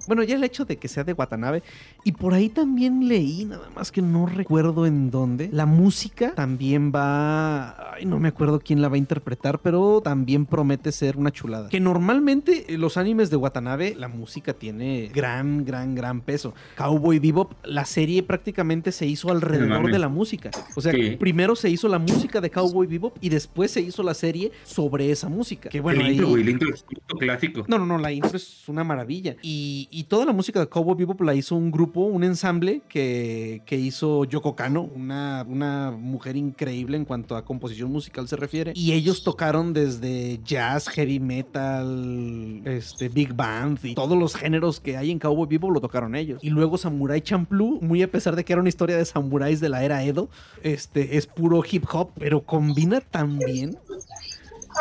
Speaker 1: Bueno, ya el hecho de que sea de Watanabe. Y por ahí también leí, nada más que no recuerdo en dónde. La música también va. Ay, no me acuerdo quién la va a interpretar, pero también promete ser una chulada. Que normalmente eh, los animes de Watanabe, la música tiene gran, gran, gran peso. Cowboy Bebop, la serie prácticamente se hizo alrededor de la música. O sea,
Speaker 2: Sí.
Speaker 1: primero se hizo la música de Cowboy Bebop y después se hizo la serie sobre esa música. Que bueno,
Speaker 2: el intro, güey, el intro es un clásico.
Speaker 1: no, no, no, la intro es una maravilla. Y, y toda la música de Cowboy Bebop la hizo un grupo, un ensamble que, que hizo Yoko Kano, una, una mujer increíble en cuanto a composición musical se refiere. Y ellos tocaron desde jazz, heavy metal, este, big band y todos los géneros que hay en Cowboy Bebop lo tocaron ellos. Y luego Samurai Champloo, muy a pesar de que era una historia de samuráis de la era Edo, este, es puro hip hop, pero combina tan bien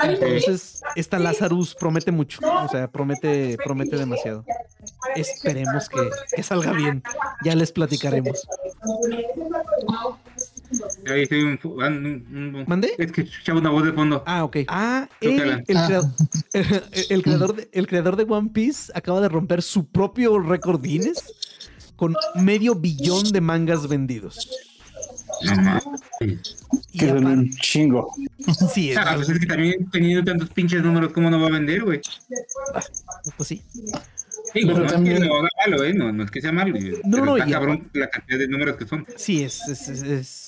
Speaker 1: entonces, esta Lazarus promete mucho. O sea, promete, promete demasiado. Esperemos que salga bien. Ya les platicaremos.
Speaker 2: Ahí estoy un, ah, un- un-
Speaker 1: ¿Mandé?
Speaker 2: Es que escuchaba una voz de fondo.
Speaker 1: Ah, ok. Ah,
Speaker 2: que
Speaker 1: el, el
Speaker 3: Ah.
Speaker 1: creador, el- el creador de, el creador de One Piece acaba de romper su propio récord Guinness con medio billón de mangas vendidos.
Speaker 2: No
Speaker 3: Que son un chingo.
Speaker 1: sí,
Speaker 2: Ah, pues es que también teniendo tantos pinches números, ¿cómo no va a vender, güey?
Speaker 1: pues sí.
Speaker 2: Sí,
Speaker 3: Pero
Speaker 2: no
Speaker 3: también-
Speaker 2: es que no haga malo, ¿eh? No, no es que sea malo.
Speaker 1: No,
Speaker 2: pero
Speaker 1: no,
Speaker 2: está
Speaker 1: y
Speaker 2: cabrón la cantidad de números que son.
Speaker 1: Sí, es, es, es,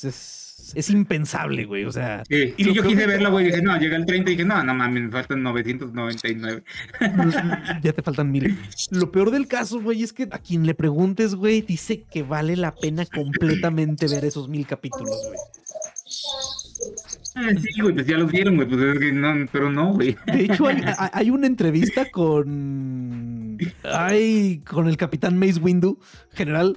Speaker 1: es, es- impensable, güey. O sea,
Speaker 2: Sí,
Speaker 1: Y
Speaker 2: sí, yo quise
Speaker 1: de
Speaker 2: verla, güey, y dije, no, llega el 30 y dije, no, no mames, me faltan 999.
Speaker 1: ya te faltan mil. Lo peor del caso, güey, es que a quien le preguntes, güey, dice que vale la pena completamente ver esos mil capítulos, güey.
Speaker 2: Ah, sí, güey, pues ya los vieron, güey, pues es que no, pero no, güey.
Speaker 1: De hecho, hay, una entrevista con. Ay, con el capitán Mace Windu, general.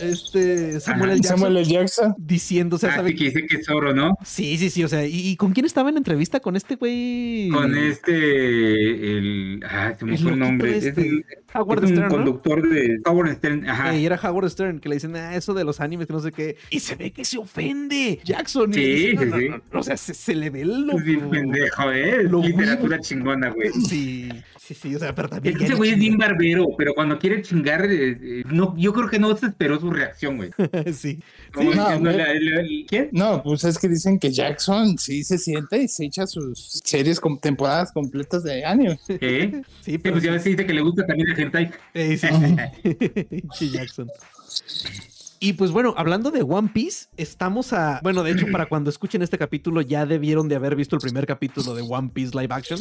Speaker 1: Este. Samuel L. Jackson.
Speaker 3: Samuel L. Jackson.
Speaker 1: Diciendo, o sea,
Speaker 2: Ah,
Speaker 1: ¿sabe?
Speaker 2: sí, que dice que es oro, ¿no?
Speaker 1: Sí, sí, sí, o sea, ¿y, y con quién estaba en entrevista? Con este güey.
Speaker 2: Con este, el, ah, se me
Speaker 1: El
Speaker 2: fue el
Speaker 1: loquito
Speaker 2: nombre,
Speaker 1: este,
Speaker 2: es,
Speaker 1: Howard
Speaker 2: es un
Speaker 1: Stern, ¿no?
Speaker 2: conductor de Howard Stern, ajá.
Speaker 1: Eh, y era Howard Stern que le dicen, ah, eso de los animes, que no sé qué. Y se ve que se ofende Jackson.
Speaker 2: Sí, sí,
Speaker 1: no, no,
Speaker 2: sí.
Speaker 1: no, no, O sea, se, se le ve el
Speaker 2: Es bien pendejo, ¿eh?
Speaker 1: Lo
Speaker 2: literatura chingona, güey.
Speaker 1: Sí, sí, sí, o sea, pero también.
Speaker 2: Ese güey es bien barbero, pero cuando quiere chingar, eh, eh, no, yo creo que no se esperó su reacción, güey.
Speaker 1: sí.
Speaker 3: Sí, no, güey.
Speaker 2: la- la- ¿Quién?
Speaker 3: No, pues es que dicen que Jackson sí se siente y se echa sus series con temporadas completas de anime.
Speaker 2: ¿Qué?
Speaker 1: Sí,
Speaker 2: pues ya ves que dice que le gusta también el hentai.
Speaker 1: eh, sí, sí. Jackson. Y pues bueno, hablando de One Piece, estamos a. Bueno, de hecho, para cuando escuchen este capítulo, ya debieron de haber visto el primer capítulo de One Piece Live Action.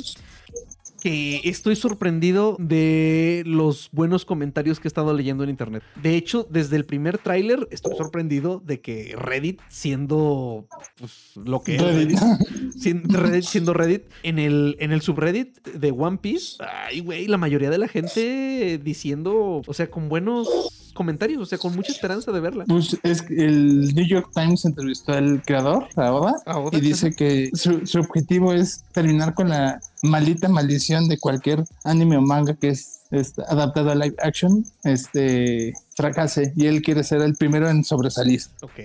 Speaker 1: Que estoy sorprendido de los buenos comentarios que he estado leyendo en internet. De hecho, desde el primer tráiler estoy sorprendido de que Reddit, siendo pues, lo que es
Speaker 3: Reddit.
Speaker 1: Siendo Reddit, siendo Reddit, en el, en el subreddit de One Piece, ay, güey, la mayoría de la gente diciendo, o sea, con buenos comentarios, o sea, con mucha esperanza de verla.
Speaker 3: Pues es que el New York Times entrevistó al creador, a Oda,
Speaker 1: A Oda,
Speaker 3: y dice que su, su objetivo es terminar con la maldita maldición de cualquier anime o manga que es, este, adaptado a live action, este fracase y él quiere ser el primero en sobresalir.
Speaker 1: Ok.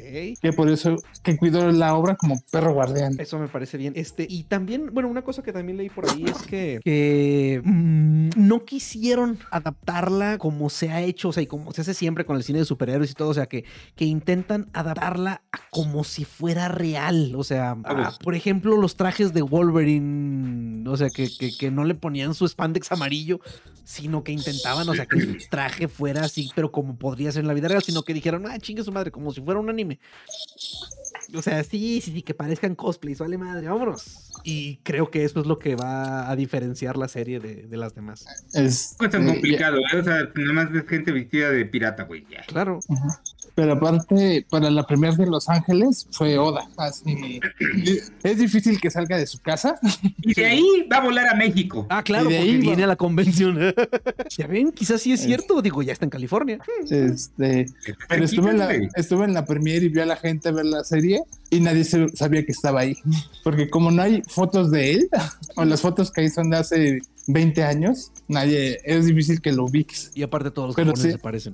Speaker 3: Que por eso que cuidó la obra como perro guardián.
Speaker 1: Eso me parece bien. Este, y también, bueno, una cosa que también leí por ahí es que, que, mm, no quisieron adaptarla como se ha hecho, o sea, y como se hace siempre con el cine de superhéroes y todo, o sea, que, que intentan adaptarla a como si fuera real. O sea, a, por ejemplo, los trajes de Wolverine, o sea, que, que, que no le ponían su spandex amarillo, sino que intentaban, o sea, que el traje fuera así, pero como podría ser en la vida real, sino que dijeron, ah, chingue su madre, como si fuera un anime. O sea, sí, sí, sí, que parezcan cosplays, vale madre, vámonos. Y creo que eso es lo que va a diferenciar la serie de, de las demás.
Speaker 3: Es,
Speaker 2: No es tan
Speaker 3: eh,
Speaker 2: complicado, güey. O sea, nada más ves gente vestida de pirata, güey. Ya.
Speaker 1: Claro.
Speaker 3: Ujú. Pero aparte, para la premier de Los Ángeles fue Oda. Así, es difícil que salga de su casa.
Speaker 2: Y de ahí va a volar a México.
Speaker 1: Ah, claro,
Speaker 3: Y de
Speaker 1: porque
Speaker 3: ahí va-
Speaker 1: viene a la convención. ya ven, quizás sí es cierto. Digo, ya está en California.
Speaker 3: Este, pero estuve en, la, estuve en la premier y vi a la gente ver la serie y nadie se- sabía que estaba ahí. Porque como no hay fotos de él, o las fotos que hay son de hace 20 años, nadie, es difícil que lo ubiques.
Speaker 1: Y aparte todos los
Speaker 3: Pero
Speaker 1: japoneses
Speaker 3: sí.
Speaker 1: se parecen.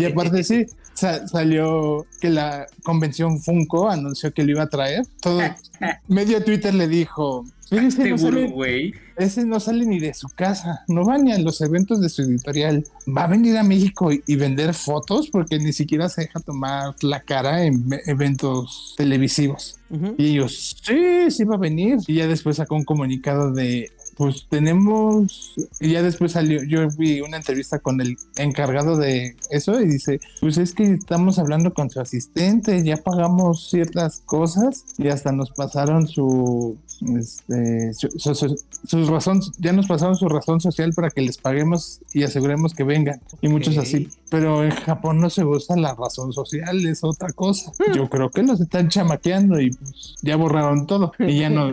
Speaker 3: Y aparte sí, sa- salió que la convención Funko anunció que lo iba a traer. Todo, medio Twitter le dijo, "Pero ese no,
Speaker 2: Seguro,
Speaker 3: sale,
Speaker 2: güey.
Speaker 3: ese no sale ni de su casa, no va ni a los eventos de su editorial. Va a venir a México y, y vender fotos porque ni siquiera se deja tomar la cara en ve- eventos televisivos. Y ellos, sí, sí va a venir. Y ya después sacó un comunicado de, pues tenemos, y ya después salió, yo vi una entrevista con el encargado de eso y dice, pues es que estamos hablando con su asistente, ya pagamos ciertas cosas y hasta nos pasaron su, este, su, su- su- su razón, ya nos pasaron su razón social para que les paguemos y aseguremos que vengan. Y muchos así, pero en Japón no se usa la razón social, es otra cosa. Yo creo que los están chamaqueando y pues ya borraron todo y ya no,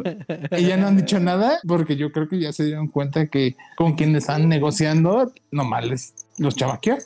Speaker 3: y ya no han dicho nada porque yo creo que ya se dieron cuenta que con quienes están negociando, nomás les los chamaqueó.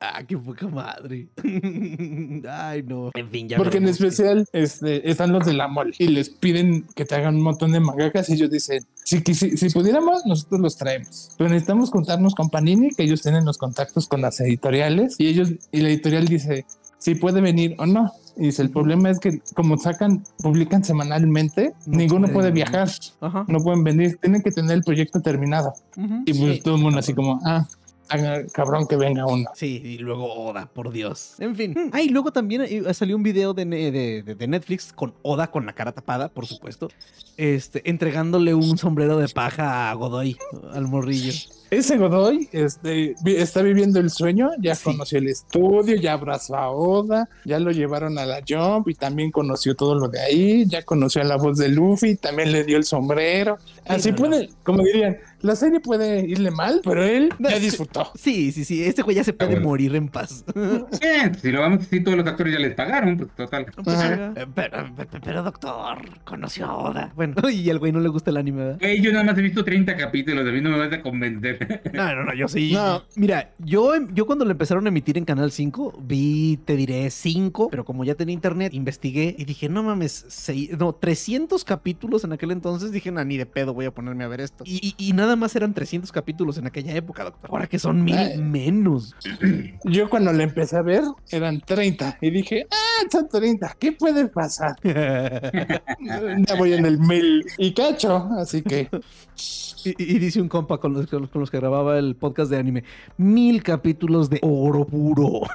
Speaker 1: Ah, qué poca madre. Ay, no. En fin, ya.
Speaker 3: Porque en especial este, están los de la mole y les piden que te hagan un montón de mangakas y ellos dicen, si, quisi- si pudiéramos, nosotros los traemos. Pero necesitamos contarnos con Panini, que ellos tienen los contactos con las editoriales y ellos, y la editorial dice si puede venir o no. Y dice, el problema es que como sacan, publican semanalmente,
Speaker 1: No
Speaker 3: ninguno
Speaker 1: pueden
Speaker 3: puede
Speaker 1: venir.
Speaker 3: viajar,
Speaker 1: Ajá.
Speaker 3: no pueden venir, tienen que tener el proyecto terminado.
Speaker 1: Ujú.
Speaker 3: Y pues
Speaker 1: Sí.
Speaker 3: todo el mundo así como, ah, haga- cabrón que venga uno.
Speaker 1: Sí, y luego Oda, por Dios. En fin. Ah, y luego también eh, salió un video de- de- de Netflix con Oda con la cara tapada, por supuesto. Este, entregándole un sombrero de paja a Godoy, al morrillo.
Speaker 3: Ese Godoy este, está viviendo el sueño, ya
Speaker 1: Sí.
Speaker 3: conoció el estudio, ya abrazó a Oda, ya lo llevaron a la Jump y también conoció todo lo de ahí, ya conoció a la voz de Luffy, también le dio el sombrero. Así
Speaker 1: no, no.
Speaker 3: puede, como dirían, la serie puede irle mal, pero él
Speaker 1: No,
Speaker 3: ya
Speaker 1: sí.
Speaker 3: disfrutó.
Speaker 1: Sí, sí, sí. Este güey ya se puede
Speaker 2: bueno.
Speaker 1: morir en paz.
Speaker 2: Eh, si lo vamos a decir, todos los actores ya les pagaron, pues total.
Speaker 3: Ajá.
Speaker 1: Eh, pero, pero- pero, doctor, conoció a Oda. Bueno, y al güey no le gusta el anime, ¿verdad?
Speaker 2: Güey, yo nada más he visto 30 capítulos, a mí no me vas a convencer.
Speaker 1: No, no, no, yo sí.
Speaker 3: No.
Speaker 1: Mira, yo, yo cuando lo empezaron a emitir en Canal 5, vi, te diré, 5, pero como ya tenía internet, investigué y dije, no mames, sei- no, 300 capítulos en aquel entonces, dije, no, ni de pedo voy a ponerme a ver esto. Y, y- y nada más eran 300 capítulos en aquella época, doctor. Ahora que son mil
Speaker 3: Ay.
Speaker 1: menos.
Speaker 3: Yo cuando le empecé a ver eran 30 y dije, ah, son 30, ¿qué puede pasar? ya voy en el mil y cacho, así que
Speaker 1: Y, dice un compa con los, con que grababa el podcast de anime, mil capítulos de oro puro.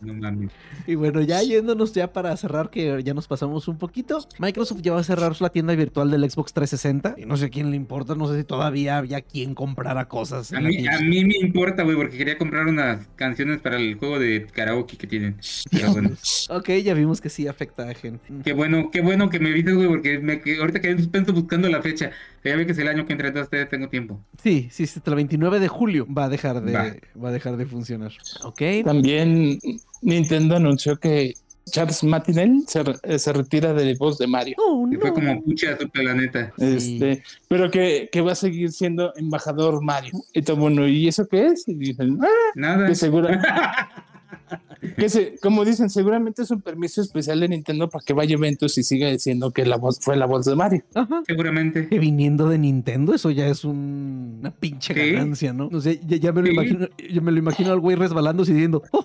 Speaker 2: No.
Speaker 1: Y bueno, ya yéndonos ya para cerrar, que ya nos pasamos un poquito. Microsoft ya va a cerrar la tienda virtual del Xbox 360. Y no sé a quién le importa, no sé si todavía había quien comprara cosas.
Speaker 2: A mí, a mí me importa, güey, porque quería comprar unas canciones para el juego de karaoke que tienen. Pero bueno,
Speaker 1: Ok, ya vimos que sí afecta a gente.
Speaker 2: qué bueno, qué bueno que me dices, güey, porque me, que ahorita quedé en suspenso buscando la fecha. Ya ve que es el año que entra, entonces tengo tiempo.
Speaker 1: Sí, sí, sí, hasta el 29 de julio va a dejar de,
Speaker 2: Va.
Speaker 1: va a dejar de funcionar. Ok.
Speaker 3: también Nintendo anunció que Charles Martinet se, re- eh, se retira de voz de Mario.
Speaker 1: Oh,
Speaker 2: Y fue
Speaker 1: no.
Speaker 2: como pucha a su planeta.
Speaker 1: Sí.
Speaker 3: Este, pero que, que va a seguir siendo embajador Mario. Y todo bueno, ¿y eso qué es? Y dicen, ah,
Speaker 2: Nada.
Speaker 3: que segura, que se, como dicen, seguramente es un permiso especial de Nintendo para que vaya a eventos y siga diciendo que la voz fue la voz de Mario.
Speaker 1: Ajá.
Speaker 2: Seguramente.
Speaker 1: Que viniendo de Nintendo, eso ya es un- una pinche
Speaker 2: Sí.
Speaker 1: ganancia, ¿no? O sea, ya, ya me lo
Speaker 2: Sí.
Speaker 1: imagino, ya me lo imagino al güey resbalándose y diciendo, ¡Oh!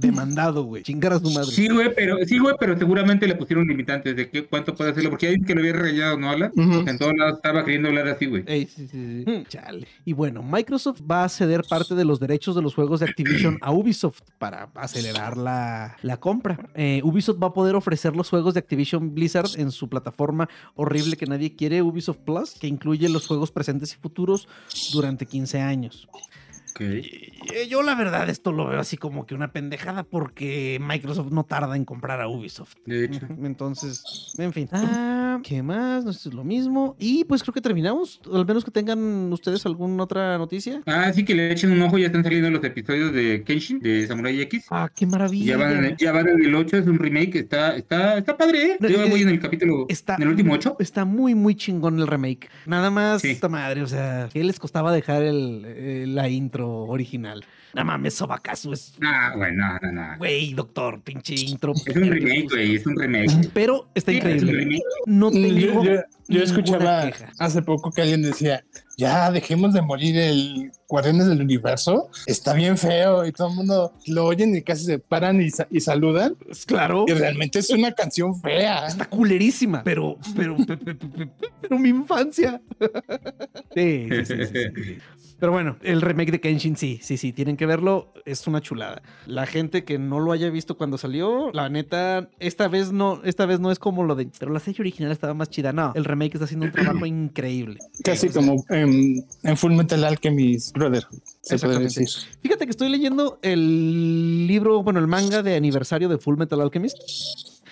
Speaker 1: Demandado, güey. Chingar a su madre.
Speaker 2: Sí, güey, pero sí, güey, pero seguramente le pusieron limitantes de qué, cuánto puede hacerlo, porque ya dicen que lo había rayado, ¿no habla? En todos lados estaba queriendo hablar así, güey.
Speaker 1: Ey, sí, sí, sí. Chale. Y bueno, Microsoft va a ceder parte de los derechos de los juegos de Activision a Ubisoft para acelerar la, la compra. Eh, Ubisoft va a poder ofrecer los juegos de Activision Blizzard en su plataforma horrible que nadie quiere, Ubisoft Plus, que incluye los juegos presentes y futuros durante 15 años. Yo la verdad esto lo veo así como que una pendejada porque Microsoft no tarda en comprar a Ubisoft.
Speaker 2: De hecho.
Speaker 1: Entonces, en fin. Ah, ¿Qué más? No sé si es lo mismo. Y pues creo que terminamos. Al menos que tengan ustedes alguna otra noticia.
Speaker 2: Ah, sí que le echen un ojo, ya están saliendo los episodios de Kenshin, de Samurai X.
Speaker 1: Ah, qué maravilla.
Speaker 2: Ya van, en- ya van en el 8, es un remake, está, está, está padre, ¿eh? Yo
Speaker 1: eh,
Speaker 2: voy en el capítulo,
Speaker 1: Está,
Speaker 2: en el último 8.
Speaker 1: Está muy, muy chingón el remake. Nada más,
Speaker 2: Sí.
Speaker 1: esta madre, o sea, ¿qué les costaba dejar el, eh, la intro original? Nada mames, Sobakazu es.
Speaker 2: Ah, güey, no, no, no.
Speaker 1: Güey, doctor, pinche intro.
Speaker 2: Es un remake, güey, es un remake.
Speaker 1: Pero está
Speaker 2: es
Speaker 1: increíble.
Speaker 2: remake.
Speaker 1: No
Speaker 3: Yo,
Speaker 1: tengo.
Speaker 3: yo- yo escuchaba hace poco que alguien decía, ya dejemos de morir el Guardianes del Universo, está bien feo y todo el mundo lo oyen y casi se paran y, sa- y saludan
Speaker 1: Pues Claro.
Speaker 3: y realmente es una canción fea.
Speaker 1: Está culerísima, pero, pero, pe- pe- pe- pe- pero mi infancia. Sí, sí, sí, sí. Pero bueno, el remake de Kenshin sí, sí, sí, tienen que verlo, es una chulada. La gente que no lo haya visto cuando salió, la neta, esta vez no, esta vez no es como lo de, pero la serie original estaba más chida. No, el remake está haciendo un trabajo increíble.
Speaker 3: Casi como en, en Full Metal Alchemist Brotherhood, se puede
Speaker 1: Exactamente.
Speaker 3: decir.
Speaker 1: Fíjate que estoy leyendo el libro, bueno, el manga de aniversario de Full Metal Alchemist.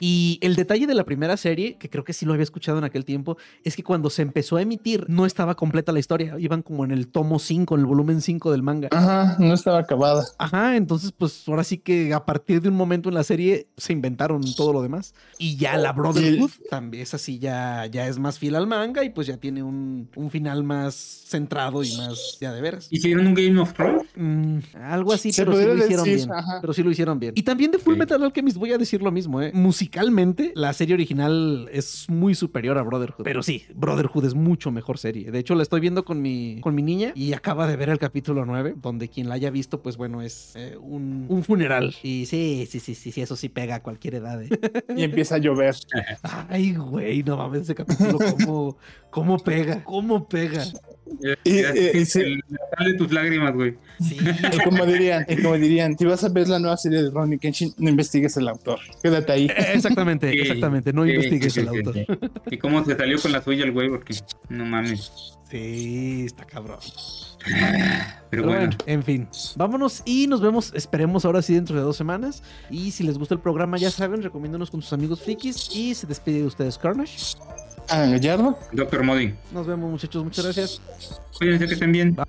Speaker 1: Y el detalle de la primera serie, que creo que sí lo había escuchado en aquel tiempo, es que cuando se empezó a emitir no estaba completa la historia. Iban como en el tomo 5, en el volumen 5 del manga.
Speaker 3: Ajá, no estaba acabada.
Speaker 1: Ajá, entonces pues ahora sí que a partir de un momento en la serie se inventaron todo lo demás. Y ya la Brotherhood también es así, ya, ya es más fiel al manga y pues ya tiene un, un final más centrado y más ya de veras.
Speaker 2: ¿Hicieron un Game of Thrones?
Speaker 1: Mm, algo así,
Speaker 3: Se
Speaker 1: pero sí lo hicieron
Speaker 3: decir,
Speaker 1: bien.
Speaker 3: ajá.
Speaker 1: Pero sí lo hicieron bien. Y también de Full
Speaker 2: Sí.
Speaker 1: Metal Alchemist voy a decir lo mismo, ¿eh? Musicalmente, la serie original es muy superior a Brotherhood. Pero sí, Brotherhood es mucho mejor serie. De hecho, la estoy viendo con mi, con mi niña y acaba de ver el capítulo 9, donde quien la haya visto, pues bueno, es eh, un, un funeral. Y sí, sí, sí, sí, sí, eso sí pega a cualquier edad. ¿eh?
Speaker 3: Y empieza a llover.
Speaker 1: Ay, güey, no mames, ese capítulo, cómo, cómo pega, cómo pega.
Speaker 3: Y- sí.
Speaker 2: Sale tus lágrimas, güey.
Speaker 1: Sí.
Speaker 3: Y como dirían, y como dirían, si vas a ver la nueva serie de Ronnie Kenshin, no investigues el autor. Quédate ahí.
Speaker 1: Eh, Exactamente,
Speaker 2: Sí,
Speaker 1: exactamente. No
Speaker 2: sí,
Speaker 1: investigues
Speaker 2: sí,
Speaker 1: el
Speaker 2: sí,
Speaker 1: autor.
Speaker 2: sí. ¿Y cómo se salió con la suya el güey? Porque no mames.
Speaker 1: Sí, está cabrón.
Speaker 2: Pero
Speaker 1: Pero
Speaker 2: bueno,
Speaker 1: bueno, en fin. Vámonos y nos vemos, esperemos ahora sí dentro de dos semanas. Y si les gusta el programa, ya saben, recomiéndonos con sus amigos frikis. Y se despide de ustedes Carnage.
Speaker 3: Alan Gallardo.
Speaker 2: Doctor Modi,
Speaker 1: Nos vemos muchachos, muchas gracias.
Speaker 2: cuídense que estén bien.
Speaker 1: Bye.